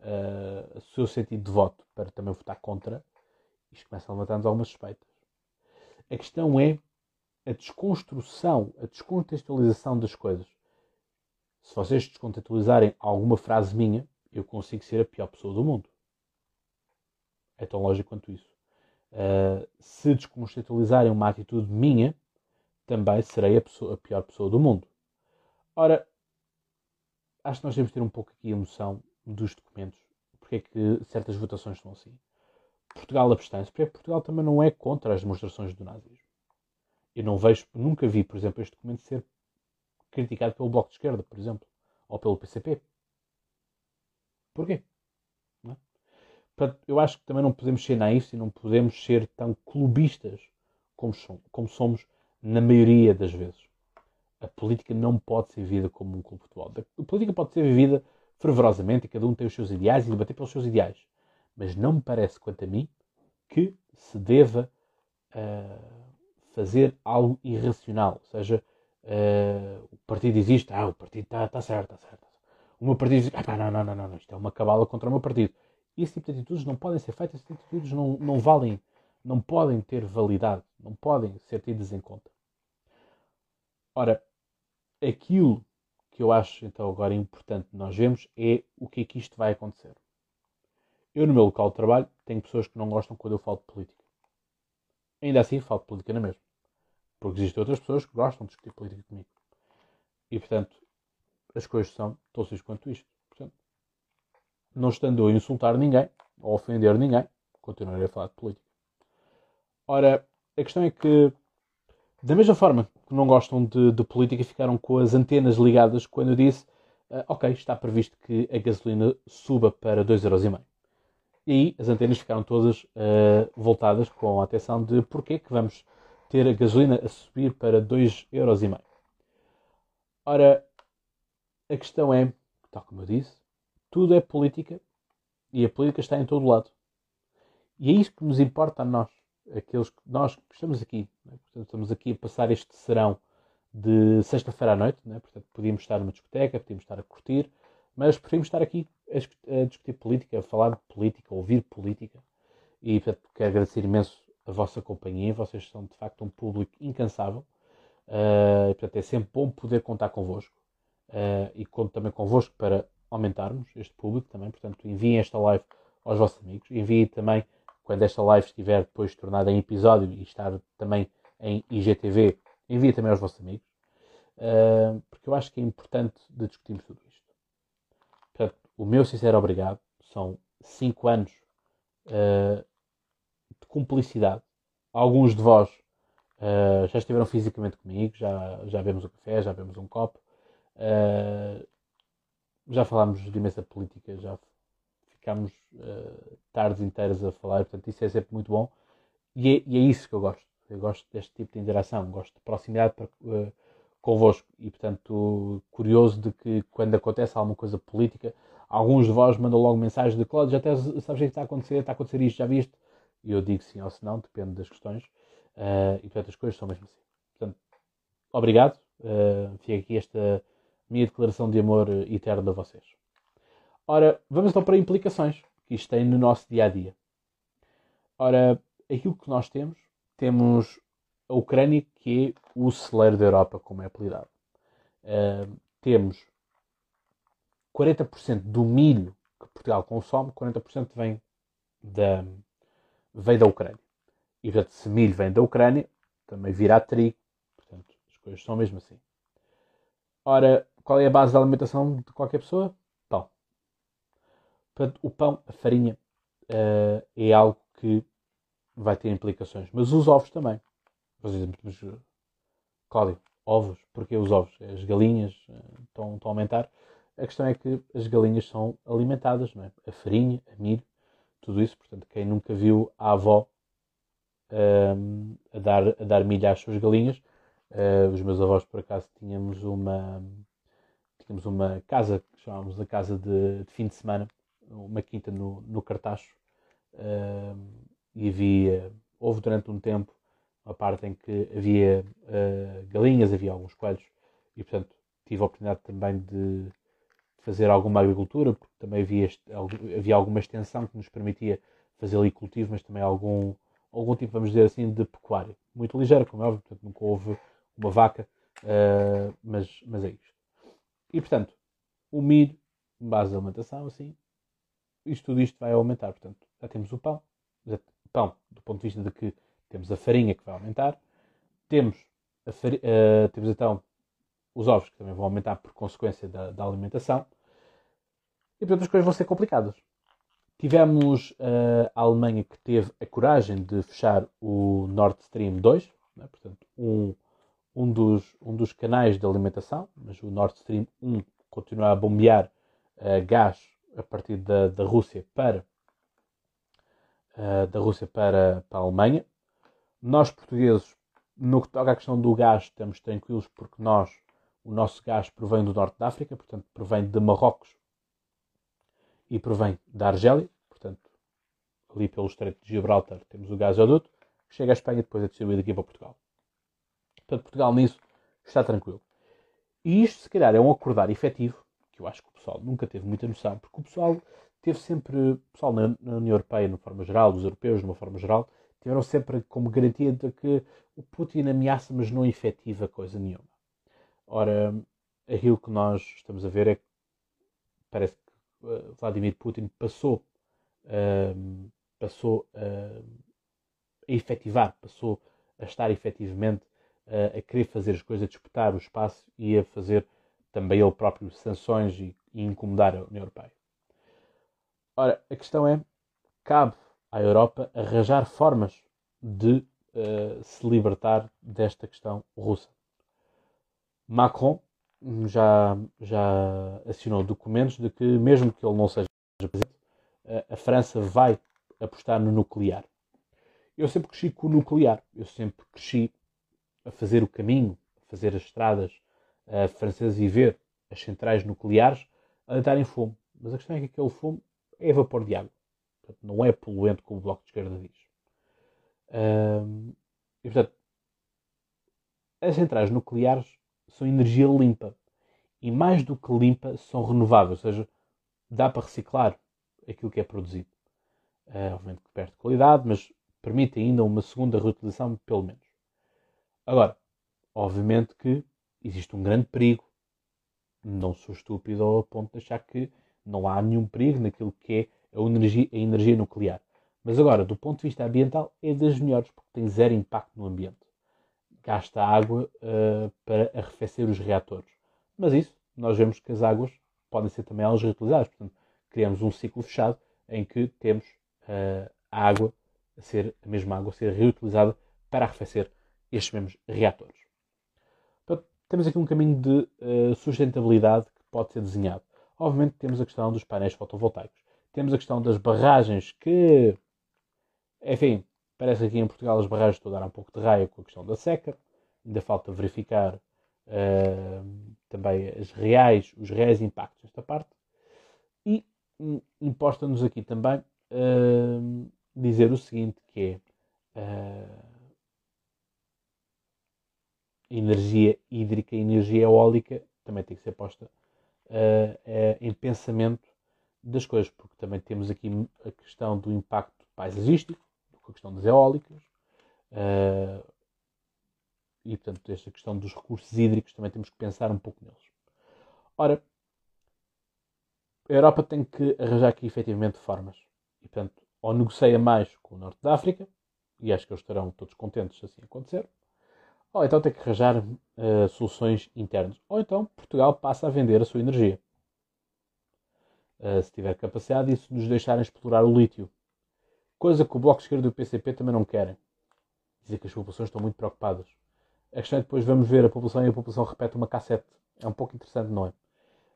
uh, o seu sentido de voto para também votar contra, isto começa a levantar-nos algumas suspeitas. A questão é a desconstrução, a descontextualização das coisas. Se vocês descontextualizarem alguma frase minha, eu consigo ser a pior pessoa do mundo. É tão lógico quanto isso. Uh, se descontextualizarem uma atitude minha, também serei a, pessoa, a, pior pessoa do mundo. Ora, acho que nós temos de ter um pouco aqui a noção dos documentos. Porque é que certas votações são assim. Portugal abstém-se, porque Portugal também não é contra as demonstrações do nazismo. Eu não vejo, nunca vi, por exemplo, este documento ser criticado pelo Bloco de Esquerda, por exemplo, ou pelo PCP. Porquê? É? Portanto, eu acho que também não podemos ser naivos e não podemos ser tão clubistas como, como somos na maioria das vezes. A política não pode ser vivida como um clube de futebol. A política pode ser vivida fervorosamente e cada um tem os seus ideais e debater pelos seus ideais mas não me parece, quanto a mim, que se deva uh, fazer algo irracional. Ou seja, uh, o partido existe, ah, o partido está tá certo, está certo. O meu partido diz, ah, não, não, não, não, isto é uma cabala contra o meu partido. Esse tipo de atitudes não podem ser feitas, esse tipo de atitudes não, não valem, não podem ter validade, não podem ser tidas em conta. Ora, aquilo que eu acho então agora importante nós vemos é o que é que isto vai acontecer. Eu, no meu local de trabalho, tenho pessoas que não gostam quando eu falo de política. Ainda assim, falo de política na mesma. Porque existem outras pessoas que gostam de discutir política comigo. E, portanto, as coisas são tão simples quanto isto. Portanto, não estando a insultar ninguém, ou a ofender ninguém, continuarei a falar de política. Ora, a questão é que, da mesma forma que não gostam de, de política, ficaram com as antenas ligadas quando eu disse: uh, Ok, está previsto que a gasolina suba para 2,5€. E aí as antenas ficaram todas uh, voltadas com a atenção de porquê que vamos ter a gasolina a subir para 2,5€. Ora, a questão é, tal como eu disse, tudo é política E a política está em todo lado. E é isso que nos importa a nós, aqueles que nós que estamos aqui. Né? Portanto, estamos aqui a passar este serão de sexta-feira à noite. Né? Portanto, podíamos estar numa discoteca, podíamos estar a curtir, mas preferimos estar aqui a discutir política, a falar de política, a ouvir política. E portanto, quero agradecer imenso a vossa companhia. Vocês são de facto um público incansável. Uh, e, portanto, é sempre bom poder contar convosco. Uh, e conto também convosco para aumentarmos este público também. Portanto, enviem esta live aos vossos amigos. Enviem também, quando esta live estiver depois tornada em episódio e estar também em IGTV, enviem também aos vossos amigos. Uh, porque eu acho que é importante de discutirmos tudo o meu sincero obrigado. São 5 anos uh, de cumplicidade. Alguns de vós uh, já estiveram fisicamente comigo, já, já vemos um café, já vemos um copo. Uh, já falámos de imensa política, já ficámos tardes inteiras a falar, portanto isso é sempre muito bom e é, e é, isso que eu gosto. Eu gosto deste tipo de interação, gosto de proximidade para, convosco e portanto curioso de que quando acontece alguma coisa política, alguns de vós mandam logo mensagem de Cláudio, já até sabes o que está a acontecer, está a acontecer isto, já viste? E eu digo sim ou se não, depende das questões uh, e portanto as coisas são mesmo assim. Portanto, obrigado, uh, fica aqui esta minha declaração de amor eterno a vocês. Ora, vamos então para implicações que isto tem no nosso dia a dia. Ora, aquilo que nós temos, temos a Ucrânia, que é o celeiro da Europa, como é apelidado. Uh, temos 40% do milho que Portugal consome, 40% vem da, vem da Ucrânia. E portanto, se milho vem da Ucrânia, também virá trigo. Portanto, as coisas são mesmo assim. Ora, qual é a base da alimentação de qualquer pessoa? Pão. Portanto, o pão, a farinha, uh, é algo que vai ter implicações. Mas os ovos também. Por exemplo, mas, Cláudio, ovos, porque os ovos? As galinhas uh, estão, estão a aumentar. A questão é que as galinhas são alimentadas, não é? A farinha, a milho, tudo isso. Portanto, quem nunca viu a avó uh, a, dar, a dar milho às suas galinhas, uh, os meus avós, por acaso, tínhamos uma tínhamos uma casa que chamávamos a casa de, de, fim de semana, uma quinta no, no Cartacho, uh, e havia, houve durante um tempo uma parte em que havia uh, galinhas, havia alguns coelhos, e portanto tive a oportunidade também de fazer alguma agricultura, porque também havia, havia alguma extensão que nos permitia fazer ali cultivo, mas também algum, algum tipo, vamos dizer assim, de pecuária. Muito ligeiro, como é óbvio, portanto nunca houve uma vaca, uh, mas, mas é isto. E portanto, o milho, base de alimentação, assim, isto tudo isto vai aumentar. Portanto, já temos o pão, já, pão do ponto de vista de que temos a farinha que vai aumentar, temos, farinha, uh, temos então os ovos que também vão aumentar por consequência da, da alimentação, e portanto as coisas vão ser complicadas. Tivemos uh, a Alemanha que teve a coragem de fechar o Nord Stream 2, né? portanto, um um dos, um dos canais de alimentação, mas o Nord Stream 1 continua a bombear uh, gás a partir da, da Rússia para uh, da Rússia para, para a Alemanha. Nós portugueses, no que toca à questão do gás, estamos tranquilos porque nós, o nosso gás provém do norte da África, portanto provém de Marrocos e provém da Argélia, portanto ali pelo Estreito de Gibraltar temos o gasoduto, que chega à Espanha e depois é distribuído aqui para Portugal. Portanto, Portugal nisso está tranquilo. E isto, se calhar, é um acordar efetivo, que eu acho que o pessoal nunca teve muita noção, porque o pessoal teve sempre, o pessoal na, na União Europeia, de uma forma geral, os europeus, de uma forma geral, tiveram sempre como garantia de que o Putin ameaça, mas não efetiva coisa nenhuma. Ora, aquilo que nós estamos a ver é que parece que Vladimir Putin passou, uh, passou uh, a efetivar, passou a estar efetivamente a, a querer fazer as coisas, a disputar o espaço e a fazer também ele próprio sanções e, e incomodar a União Europeia. Ora, a questão é: cabe à Europa arranjar formas de uh, se libertar desta questão russa. Macron já, já assinou documentos de que, mesmo que ele não seja presidente, a França vai apostar no nuclear. Eu sempre cresci com o nuclear. Eu sempre cresci a fazer o caminho, a fazer as estradas uh, francesas e ver as centrais nucleares a darem fumo. Mas a questão é que aquele fumo É vapor de água. Portanto, não é poluente como o Bloco de Esquerda diz. Um, e, portanto, as centrais nucleares são energia limpa. E mais do que limpa, são renováveis. Ou seja, dá para reciclar aquilo que é produzido. Uh, obviamente que perde qualidade, mas permite ainda uma segunda reutilização, pelo menos. Agora, obviamente que existe um grande perigo. Não sou estúpido ao ponto de achar que não há nenhum perigo naquilo que é a energia, a energia nuclear. Mas agora, do ponto de vista ambiental, é das melhores, porque tem zero impacto no ambiente. Gasta água uh, para arrefecer os reatores. Mas isso, nós vemos que as águas podem ser também elas reutilizadas. Portanto, criamos um ciclo fechado em que temos uh, a água a ser, a mesma água a ser reutilizada para arrefecer estes mesmos reatores. Portanto, temos aqui um caminho de uh, sustentabilidade que pode ser desenhado. Obviamente temos a questão dos painéis fotovoltaicos. Temos a questão das barragens que, enfim, parece que aqui em Portugal as barragens estão a dar um pouco de raio com a questão da seca. Ainda falta verificar uh, também as reais, os reais impactos desta parte. E imposta-nos aqui também uh, dizer o seguinte, que é uh, energia hídrica e energia eólica também tem que ser posta em pensamento das coisas, porque também temos aqui a questão do impacto paisagístico, com a questão das eólicas, uh, e portanto esta questão dos recursos hídricos também temos que pensar um pouco neles. Ora, a Europa tem que arranjar aqui efetivamente formas, e portanto ou negocia mais com o Norte da África, e acho que eles estarão todos contentes se assim acontecer, ou então tem que arranjar uh, soluções internas. Ou então Portugal passa a vender a sua energia. Uh, se tiver capacidade, e se nos deixarem explorar o lítio. Coisa que o Bloco de Esquerda e o PCP também não querem. Dizer que as populações estão muito preocupadas. A questão é depois vamos ver a população e a população repete uma cassete. É um pouco interessante, não é?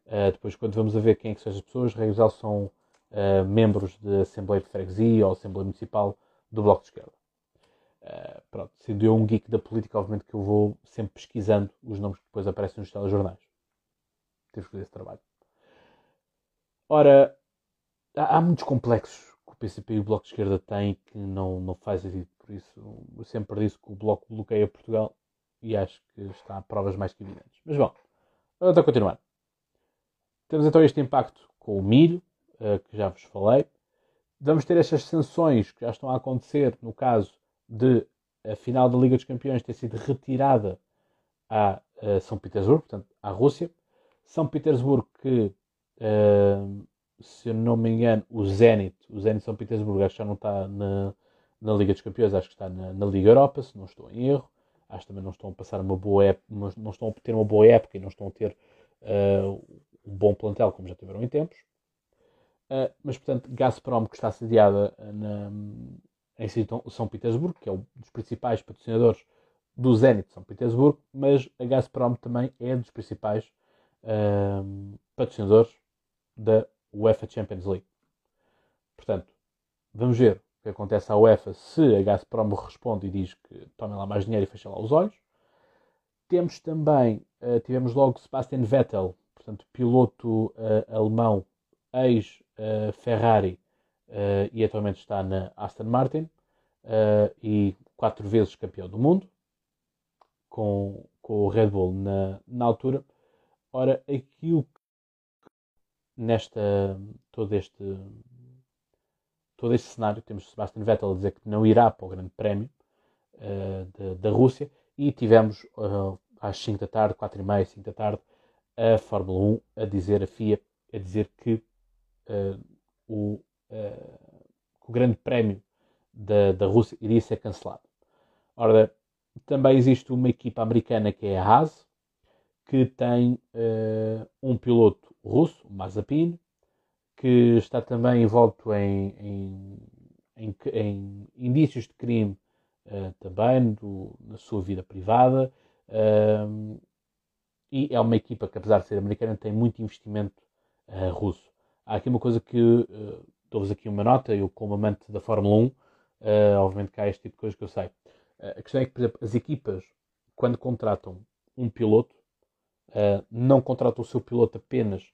Uh, depois, quando vamos a ver quem é que são as pessoas, regra são uh, membros da Assembleia de Freguesia ou Assembleia Municipal do Bloco de Esquerda. Uh, pronto, sendo eu um geek da política, obviamente que eu vou sempre pesquisando os nomes que depois aparecem nos telejornais. Temos que fazer esse trabalho. Ora, há, há, muitos complexos PCP e o Bloco de Esquerda têm que não, não faz sentido. Por isso, eu sempre disse que o Bloco bloqueia Portugal e acho que está a provas mais que evidentes. Mas bom, vamos a continuar. Temos então este impacto com o milho, uh, que já vos falei. Vamos ter estas sanções que já estão a acontecer no caso de a final da Liga dos Campeões ter sido retirada a, a São Petersburgo, portanto, à Rússia. São Petersburgo que, uh, se eu não me engano, o Zenit, o Zenit São Petersburgo, acho que já não está na, na Liga dos Campeões, acho que está na, na, Liga Europa, se não estou em erro. Acho que também não estão a passar uma boa época, não estão a ter uma boa época e não estão a ter uh, um bom plantel como já tiveram em tempos. Uh, mas, portanto, Gazprom, que está sediada na, em São Petersburgo, que é um dos principais patrocinadores do Zenit de São Petersburgo, mas a Gazprom também é dos principais uh, patrocinadores da UEFA Champions League. Portanto, vamos ver o que acontece à UEFA se a Gazprom responde e diz que tomem lá mais dinheiro e fechem lá os olhos. Temos também, uh, tivemos logo Sebastian Vettel, portanto, piloto uh, alemão, ex-Ferrari, uh, e atualmente está na Aston Martin e quatro vezes campeão do mundo com, com o Red Bull na, na altura. Ora, aquilo que nesta todo este todo este cenário temos Sebastian Vettel a dizer que não irá para o Grande Prémio uh, de, da Rússia e tivemos uh, às 5 da tarde, 4 e meia, 5 da tarde, a Fórmula 1 a dizer, a FIA, a dizer que uh, o o Grande Prémio da, da Rússia iria ser cancelado. Ora, também existe uma equipa americana que é a Haas, que tem um piloto russo, o Mazepin, que está também envolto em, em, em, em indícios de crime uh, também do, na sua vida privada. Uh, e é uma equipa que, apesar de ser americana, tem muito investimento uh, russo. Há aqui uma coisa que dou-vos aqui uma nota, eu como amante da Fórmula 1, uh, eh, obviamente que há este tipo de coisas que eu sei. Uh, a questão é que, por exemplo, as equipas, quando contratam um piloto, uh, não contratam o seu piloto apenas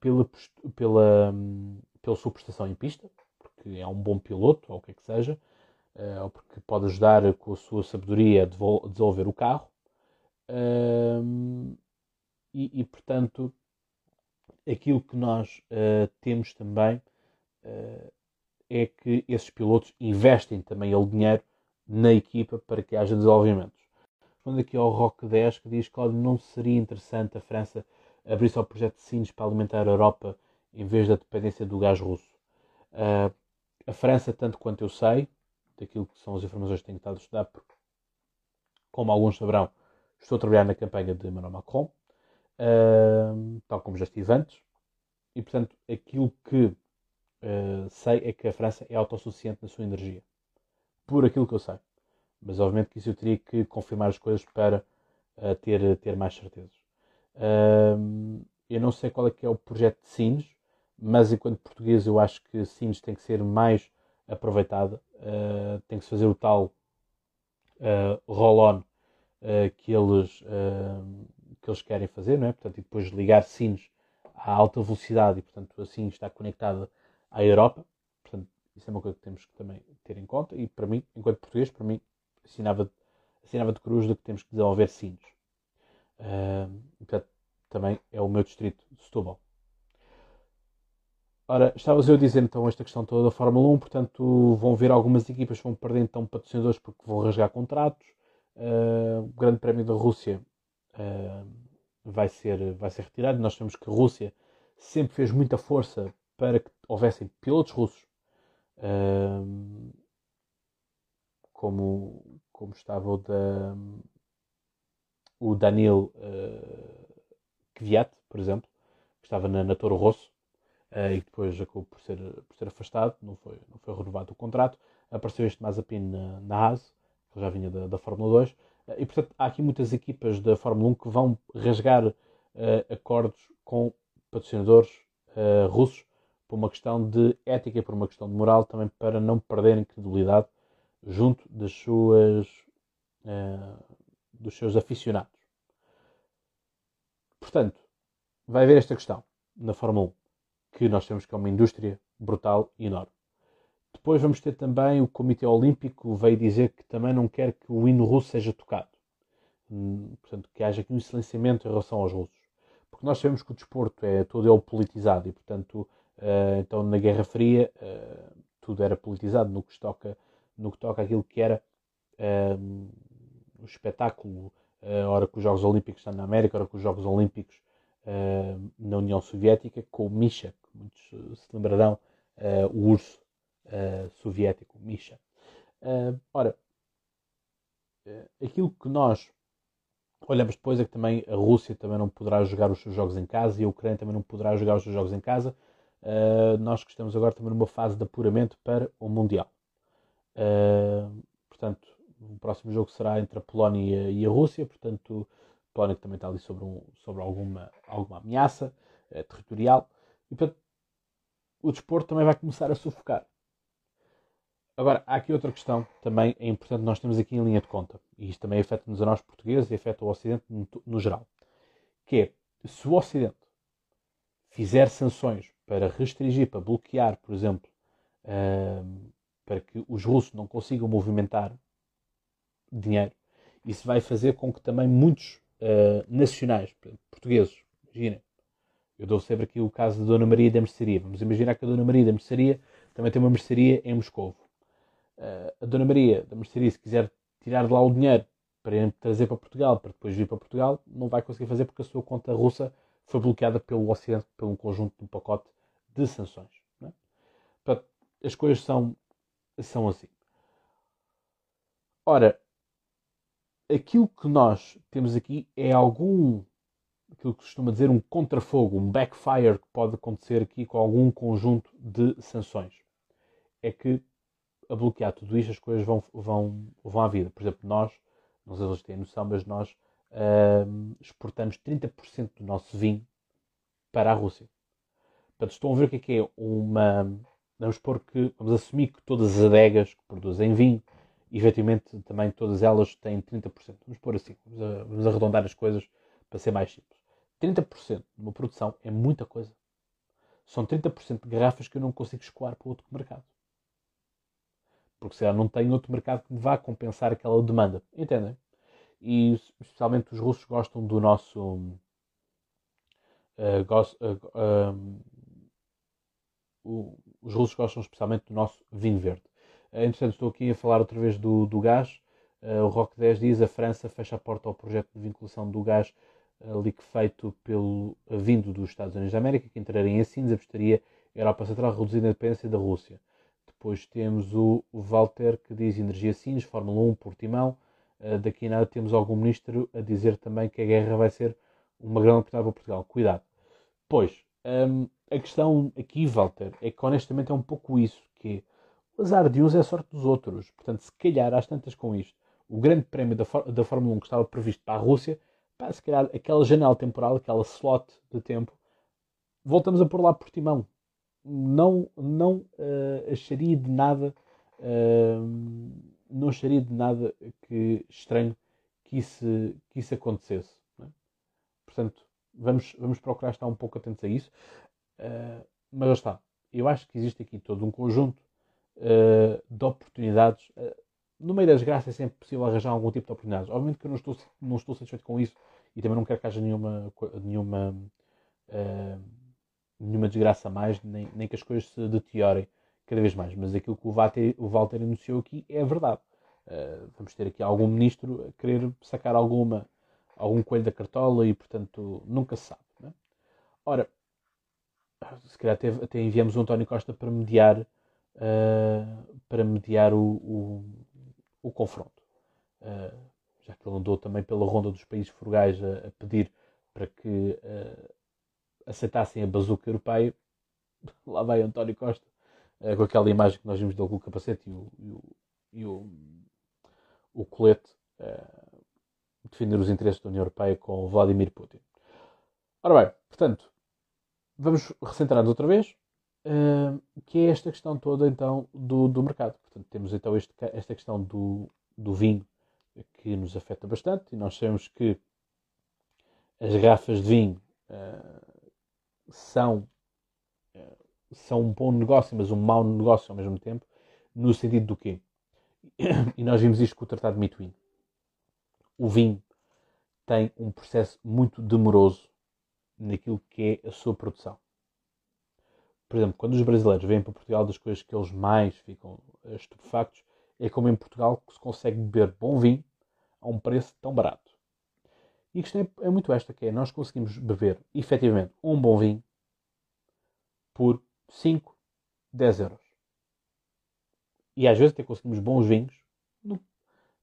pela, pela, um, pela sua prestação em pista, porque é um bom piloto, ou o que é que seja, uh, ou porque pode ajudar com a sua sabedoria a desenvolver o carro. Uh, e, e, portanto, aquilo que nós uh, temos também é que esses pilotos investem também o dinheiro na equipa para que haja desenvolvimentos. Quando aqui ao Rock 10 que diz que não seria interessante a França abrir só o projeto de Sines para alimentar a Europa em vez da dependência do gás russo. Uh, a França, tanto quanto eu sei, daquilo que são as informações que tenho estado a estudar, porque, como alguns saberão, estou a trabalhar na campanha de Emmanuel Macron, uh, tal como já estive antes, e portanto aquilo que uh, sei é que a França é autossuficiente na sua energia. Por aquilo que eu sei. Mas obviamente que isso eu teria que confirmar as coisas para ter, ter mais certezas. Eu não sei qual é que é o projeto de Sines, mas enquanto português eu acho que Sines tem que ser mais aproveitada, uh, tem que se fazer o tal uh, roll-on uh, que, eles, que eles querem fazer, não é? portanto, e depois ligar Sines à alta velocidade e portanto assim está conectada à Europa, portanto isso é uma coisa que temos que também ter em conta e para mim, enquanto português, para mim assinava, assinava de cruz de que temos que desenvolver Sines. Portanto, também é o meu distrito de Setúbal. Ora, estavas eu a dizer então esta questão toda da Fórmula 1, portanto vão ver algumas equipas vão perder então patrocinadores porque vão rasgar contratos. Uh, o Grande Prémio da Rússia uh, vai, ser, vai ser retirado. Nós sabemos que a Rússia sempre fez muita força para que houvessem pilotos russos, uh, como, como estava o, da, o Danil Kvyat, por exemplo, que estava na, na Toro Rosso uh, e que depois acabou por ser, por ser afastado, não foi, não foi renovado o contrato. Apareceu este Mazepin na, na Haas, que já vinha da, da Fórmula 2, uh, eh, e portanto há aqui muitas equipas da Fórmula 1 que vão rasgar uh, acordos com patrocinadores russos por uma questão de ética por uma questão de moral, também para não perderem credibilidade junto das suas, dos seus aficionados. Portanto, vai haver esta questão na Fórmula 1 que nós temos que é uma indústria brutal e enorme. Depois vamos ter também o Comitê Olímpico veio dizer que também não quer que o hino russo seja tocado. Hum, portanto, que haja aqui um silenciamento em relação aos russos. Porque nós sabemos que o desporto é todo ele politizado e, portanto, uh, então na Guerra Fria uh, tudo era politizado no que toca, no que toca aquilo que era uh, o espetáculo, uh, hora que os Jogos Olímpicos estão na América, hora que os Jogos Olímpicos na União Soviética, com o Misha, muitos se lembrarão, uh, o urso uh, soviético, Misha. Uh, ora, aquilo que nós olhamos depois é que também a Rússia também não poderá jogar os seus jogos em casa e a Ucrânia também não poderá jogar os seus jogos em casa. nós que estamos agora também numa fase de apuramento para o Mundial. portanto, o próximo jogo será entre a Polónia e a Rússia, portanto, a Polónia também está ali sobre, um, sobre alguma, alguma ameaça territorial. E, portanto, o desporto também vai começar a sufocar. Agora, há aqui outra questão também é importante nós temos aqui em linha de conta, e isto também afeta-nos a nós portugueses e afeta o Ocidente no, no, geral, que é, se o Ocidente fizer sanções para restringir, para bloquear, por exemplo, uh, para que os russos não consigam movimentar dinheiro, isso vai fazer com que também muitos uh, nacionais, portugueses, imaginem, eu dou sempre aqui o caso da Dona Maria da Mercearia. Vamos imaginar que a Dona Maria da Mercearia também tem uma mercearia em Moscou. Uh, a Dona Maria da Mercearia, se quiser tirar de lá o dinheiro para trazer para Portugal, para depois vir para Portugal, não vai conseguir fazer porque a sua conta russa foi bloqueada pelo Ocidente, pelo conjunto de um pacote de sanções. É? Portanto, as coisas são, são assim. Ora, aquilo que nós temos aqui é algum aquilo que costuma dizer um contrafogo, um backfire que pode acontecer aqui com algum conjunto de sanções. É que a bloquear tudo isto as coisas vão, vão, vão à vida. Por exemplo, nós, não sei se vocês têm noção, mas nós uh, exportamos 30% do nosso vinho para a Rússia. Portanto, estão a ver o que é que é uma. Vamos que. Vamos assumir que todas as adegas que produzem vinho, efetivamente também todas elas têm 30%. Vamos pôr assim. Vamos, arredondar as coisas para ser mais simples. 30% de uma produção é muita coisa. são 30% de garrafas que eu não consigo escoar para outro mercado. Porque se não tenho outro mercado que me vá compensar aquela demanda. Entendem? E especialmente os russos gostam do nosso. Uh, gost, uh, um, os russos gostam especialmente do nosso vinho verde. Uh, entretanto, estou aqui a falar outra vez do, do gás. Uh, o Rock 10 diz a França fecha a porta ao projeto de vinculação do gás ali que feito pelo vindo dos Estados Unidos da América, que entraria em assim apostaria a Europa Central reduzindo a dependência da Rússia. Depois temos o Walter que diz energia Sines, Fórmula 1, Portimão. Uh, daqui a nada temos algum ministro a dizer também que a guerra vai ser uma grande oportunidade para Portugal. Cuidado. Pois, um, a questão aqui, Walter, é que honestamente é um pouco isso, que o azar de uns é a sorte dos outros. Portanto, se calhar, às tantas com isto, o grande prémio da, da Fórmula 1 que estava previsto para a Rússia pá, se calhar aquela janela temporal, aquela slot de tempo, voltamos a pôr lá por timão. Não, não uh, acharia de nada, uh, não acharia de nada que estranho que isso, que isso acontecesse. É? Portanto, vamos, vamos procurar estar um pouco atentos a isso. Uh, mas já está. Eu acho que existe aqui todo um conjunto de oportunidades no meio das graças é sempre possível arranjar algum tipo de oportunidades. Obviamente que eu não estou, não estou satisfeito com isso e também não quero que haja nenhuma, nenhuma, uh, nenhuma desgraça a mais, nem, nem que as coisas se deteriorem cada vez mais. Mas aquilo que o Walter, o Walter anunciou aqui é verdade. Uh, vamos ter aqui algum ministro a querer sacar alguma, algum coelho da cartola e, portanto, nunca se sabe. Né? Ora, se calhar até, até enviamos o António Costa para mediar, uh, para mediar o, o o confronto. Uh, já que ele andou também pela ronda dos países frugais a, a pedir para que uh, aceitassem a bazuca europeia, lá vai António Costa, com aquela imagem que nós vimos dele com o capacete e o, e o, e o, o colete, defender os interesses da União Europeia com Vladimir Putin. Ora bem, portanto, vamos recentrar-nos outra vez, uh, que é esta questão toda então do, do mercado. Portanto, temos então este, esta questão do, do vinho que nos afeta bastante e nós sabemos que as garrafas de vinho uh, são, uh, são um bom negócio, mas um mau negócio ao mesmo tempo, no sentido do quê? E nós vimos isto com o Tratado de Mitwin. O vinho tem um processo muito demoroso naquilo que é a sua produção por exemplo, quando os brasileiros vêm para Portugal, das coisas que eles mais ficam estupefactos é como em Portugal que se consegue beber bom vinho a um preço tão barato. E a questão é, é muito esta, que é nós conseguimos beber, efetivamente, um bom vinho por 5, 10 euros. E às vezes até conseguimos bons vinhos. No,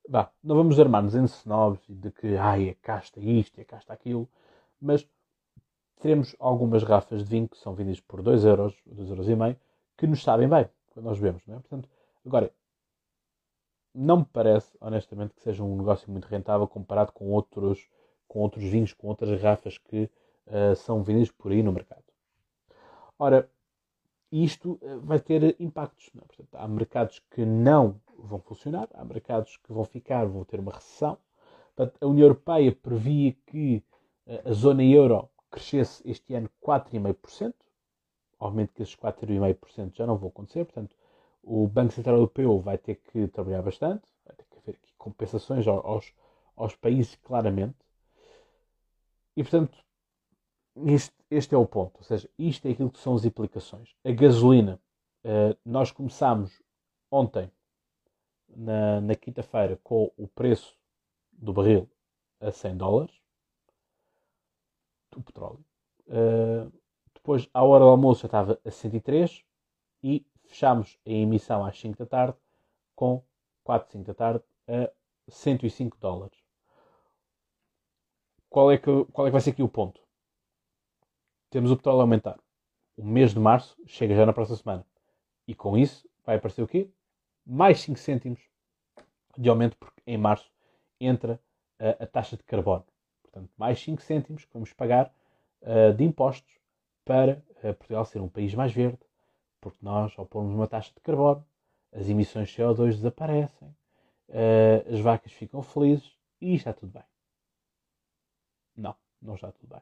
vá, não vamos armar-nos em snobs de que ai, é casta isto, é casta aquilo, mas teremos algumas garrafas de vinho que são vendidas por 2 euros, 2 euros e meio, que nos sabem bem quando nós bebemos, não é? Portanto, agora, não me parece, honestamente, que seja um negócio muito rentável comparado com outros, com outros vinhos, com outras garrafas que uh, são vendidas por aí no mercado. Ora, isto uh, vai ter impactos. É? Portanto, há mercados que não vão funcionar, há mercados que vão ficar, vão ter uma recessão. Portanto, a União Europeia previa que uh, a zona euro crescesse este ano 4,5%, obviamente que esses 4,5% já não vão acontecer, portanto, o Banco Central Europeu vai ter que trabalhar bastante, vai ter que haver aqui compensações aos, aos países, claramente. E, portanto, este, este, é o ponto. Ou seja, isto é aquilo que são as implicações. A gasolina, uh, nós começámos ontem, na, na quinta-feira, com o preço do barril a 100 dólares o petróleo. Uh, depois, à hora do almoço, já estava a 103 e fechámos a emissão às 5 da tarde com 4, 5 da tarde a 105 dólares. Qual é, que, qual é que vai ser aqui o ponto? Temos o petróleo a aumentar. O mês de março chega já na próxima semana. E com isso vai aparecer o quê? Mais 5 cêntimos de aumento, porque em março entra a, a taxa de carbono. Portanto, mais 5 cêntimos que vamos pagar uh, de impostos para uh, Portugal ser um país mais verde, porque nós, ao pormos uma taxa de carbono, as emissões de CO2 desaparecem, uh, as vacas ficam felizes e está tudo bem. Não, não está tudo bem.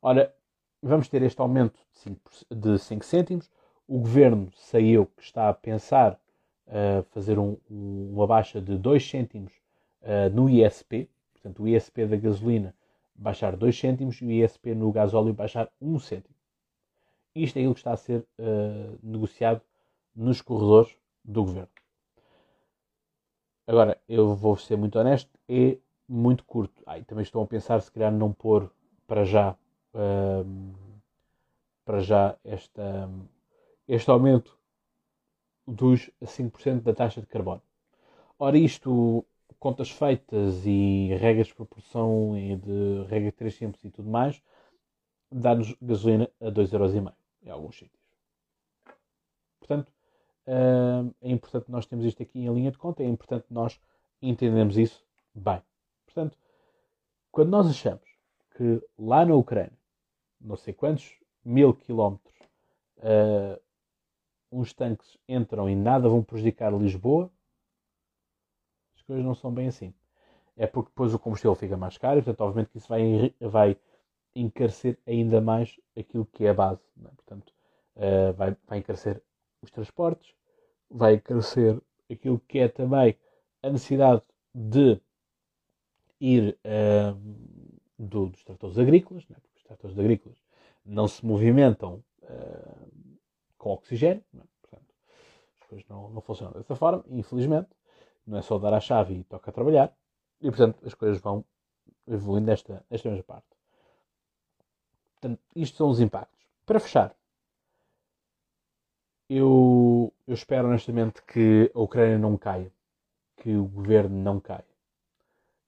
Ora, vamos ter este aumento de 5, de 5 cêntimos. O governo saiu que está a pensar uh, fazer um, um, uma baixa de 2 cêntimos uh, no ISP, portanto, o ISP da gasolina baixar 2 cêntimos e o ISP no gasóleo baixar 1 cêntimo. Isto é aquilo que está a ser uh, negociado nos corredores do governo. Agora, eu vou ser muito honesto, é muito curto. Ai, também estão a pensar se calhar não pôr para já uh, para já esta, este aumento dos 5% da taxa de carbono. Ora, isto, contas feitas e regras de proporção e de regra de 3 simples e tudo mais, dá-nos gasolina a 2,5€ em alguns sítios. Portanto, é importante nós termos isto aqui em linha de conta, é importante nós entendermos isso bem. Portanto, quando nós achamos que lá na Ucrânia, não sei quantos mil quilómetros, uh, uns tanques entram e nada vão prejudicar Lisboa, coisas não são bem assim. É porque depois o combustível fica mais caro e, portanto, obviamente que isso vai, vai encarecer ainda mais aquilo que é a base. É? Portanto, uh, vai, vai encarecer os transportes, vai encarecer aquilo que é também a necessidade de ir uh, do, dos tratores agrícolas, né? porque os tratores agrícolas não se movimentam uh, com oxigênio, é? portanto, as coisas não, não funcionam dessa forma, infelizmente. Não é só dar a chave e toca trabalhar, e portanto as coisas vão evoluindo nesta, nesta mesma parte. Portanto, isto são os impactos. Para fechar, eu, eu espero honestamente que a Ucrânia não caia, que o governo não caia,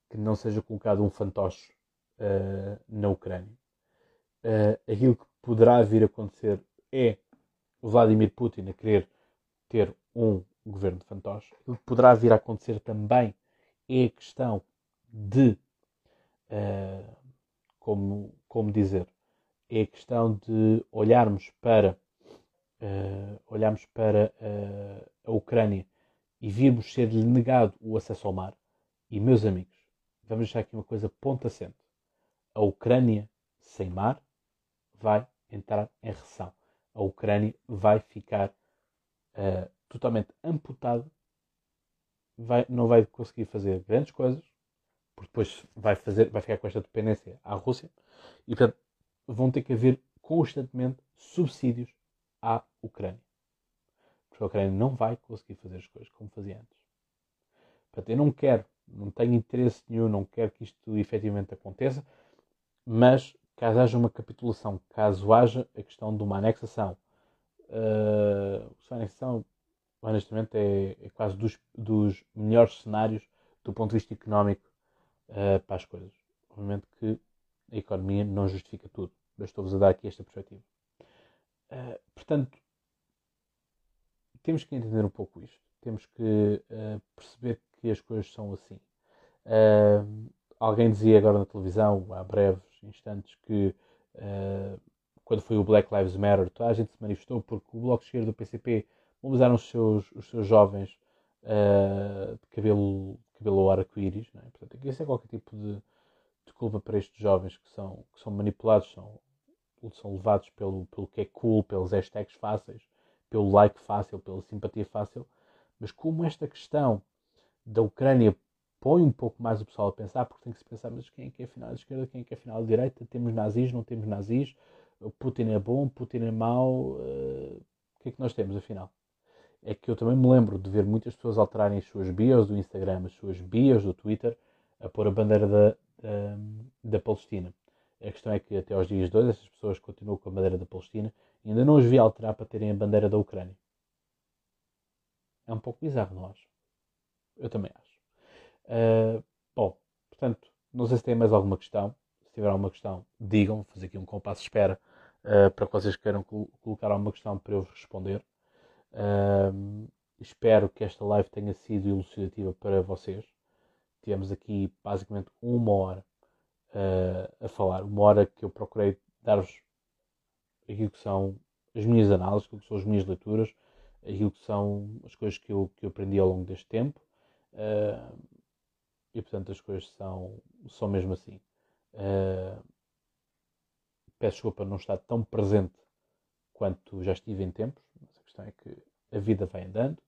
que não seja colocado um fantoche uh, na Ucrânia. Uh, aquilo que poderá vir a acontecer é o Vladimir Putin a querer ter um governo de fantoche. Aquilo que poderá vir a acontecer também é a questão de, uh, como, como dizer, é a questão de olharmos para uh, olharmos para uh, a Ucrânia e virmos ser-lhe negado o acesso ao mar, e meus amigos, vamos deixar aqui uma coisa ponto assente. A Ucrânia sem mar vai entrar em recessão. A Ucrânia vai ficar uh, totalmente amputada, vai, não vai conseguir fazer grandes coisas, porque depois vai, fazer, vai ficar com esta dependência à Rússia, e portanto vão ter que haver constantemente subsídios à Ucrânia. Porque a Ucrânia não vai conseguir fazer as coisas como fazia antes. Portanto, eu não quero, não tenho interesse nenhum, não quero que isto efetivamente aconteça, mas caso haja uma capitulação, caso haja a questão de uma anexação, uh, anexação, honestamente, é, é quase dos, dos, melhores cenários do ponto de vista económico uh, para as coisas. Obviamente que a economia não justifica tudo, mas estou-vos a dar aqui esta perspectiva. Uh, portanto, temos que entender um pouco isto. Temos que uh, perceber que as coisas são assim. Alguém dizia agora na televisão, há breves instantes, que quando foi o Black Lives Matter, toda a gente se manifestou porque o Bloco de Esquerda do PCP mobilizaram os seus, os seus jovens de cabelo, cabelo arco-íris. É? Portanto, isso é qualquer tipo de, de culpa para estes jovens que são, que são manipulados, são são levados pelo, pelo que é cool, pelos hashtags fáceis, pelo like fácil, pela simpatia fácil. Mas como esta questão da Ucrânia põe um pouco mais o pessoal a pensar, porque tem que se pensar, mas quem é que é final da esquerda, quem é que é final da direita? Temos nazis, não temos nazis? Putin é bom, Putin é mau? Uh, o que é que nós temos, afinal? É que eu também me lembro de ver muitas pessoas alterarem as suas bios do Instagram, as suas bios do Twitter, a pôr a bandeira da, da, da Palestina. A questão é que até aos dias de hoje essas pessoas continuam com a bandeira da Palestina e ainda não os vi alterar para terem a bandeira da Ucrânia. É um pouco bizarro, não acho? Eu também acho. Uh, bom, portanto, não sei se tem mais alguma questão. Se tiver alguma questão, digam. Vou fazer aqui um compasso de espera uh, para que vocês queiram col colocar alguma questão para eu vos responder. Uh, espero que esta live tenha sido elucidativa para vocês. Tivemos aqui basicamente uma hora uh, a falar. Uma hora que eu procurei dar-vos aquilo que são as minhas análises, aquilo que são as minhas leituras, aquilo que são as coisas que eu, que eu aprendi ao longo deste tempo. Uh, e portanto as coisas são, são mesmo assim. Uh, peço desculpa não estar tão presente quanto já estive em tempos, questão é que a vida vai andando.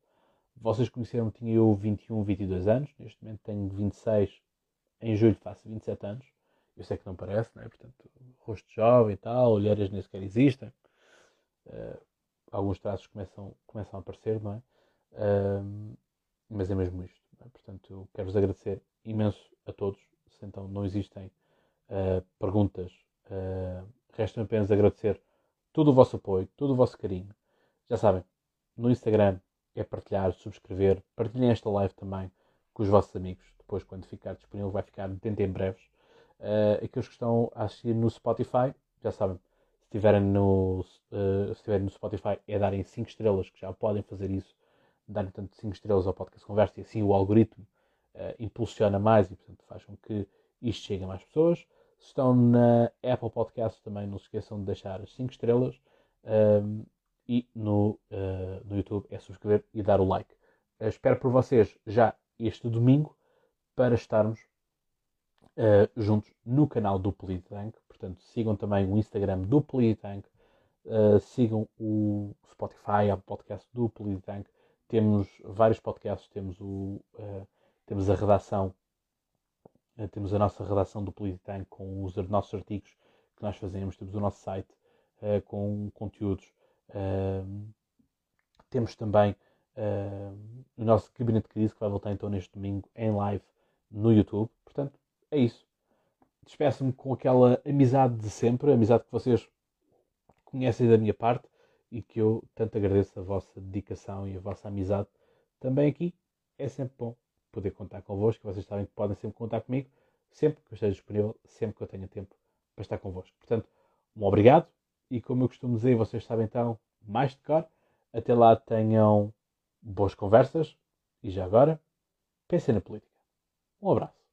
Vocês conheceram, tinha eu 21, 22 anos, neste momento tenho 26, em julho faço 27 anos. Eu sei que não parece, não é? Portanto, rosto jovem e tal, olheiras nem sequer existem. Uh, alguns traços começam, começam a aparecer, não é? Uh, mas é mesmo isto. É? Portanto, eu quero-vos agradecer imenso a todos. Se então não existem uh, perguntas, uh, resta apenas agradecer todo o vosso apoio, todo o vosso carinho. Já sabem, no Instagram é partilhar, subscrever, partilhem esta live também com os vossos amigos. Depois, quando ficar disponível, vai ficar dentro em breves. Uh, aqueles que estão a assistir no Spotify, já sabem, se estiverem no, uh, se estiverem no Spotify, é darem 5 estrelas, que já podem fazer isso, darem tanto 5 estrelas ao podcast Conversa e assim o algoritmo uh, impulsiona mais e, portanto, faz com que isto chegue a mais pessoas. Se estão na Apple Podcast, também não se esqueçam de deixar as 5 estrelas. Um, e no, uh, no YouTube é subscrever e dar o like. Uh, espero por vocês já este domingo para estarmos uh, juntos no canal do Politank. Portanto, sigam também o Instagram do Politank, sigam o Spotify, o podcast do Politank. Temos vários podcasts, temos, o, temos a redação, temos a nossa redação do Politank com os nossos artigos que nós fazemos, temos o nosso site com conteúdos Temos também uh, o nosso gabinete de crise que vai voltar então neste domingo em live no YouTube. Portanto, é isso. Despeço-me com aquela amizade de sempre, amizade que vocês conhecem da minha parte e que eu tanto agradeço a vossa dedicação e a vossa amizade. Também aqui é sempre bom poder contar convosco. Vocês sabem que podem sempre contar comigo, sempre que eu esteja disponível, sempre que eu tenha tempo para estar convosco. Portanto, um obrigado e como eu costumo dizer, vocês sabem então, mais de cor. Até lá tenham boas conversas e já agora, pensem na política. Um abraço.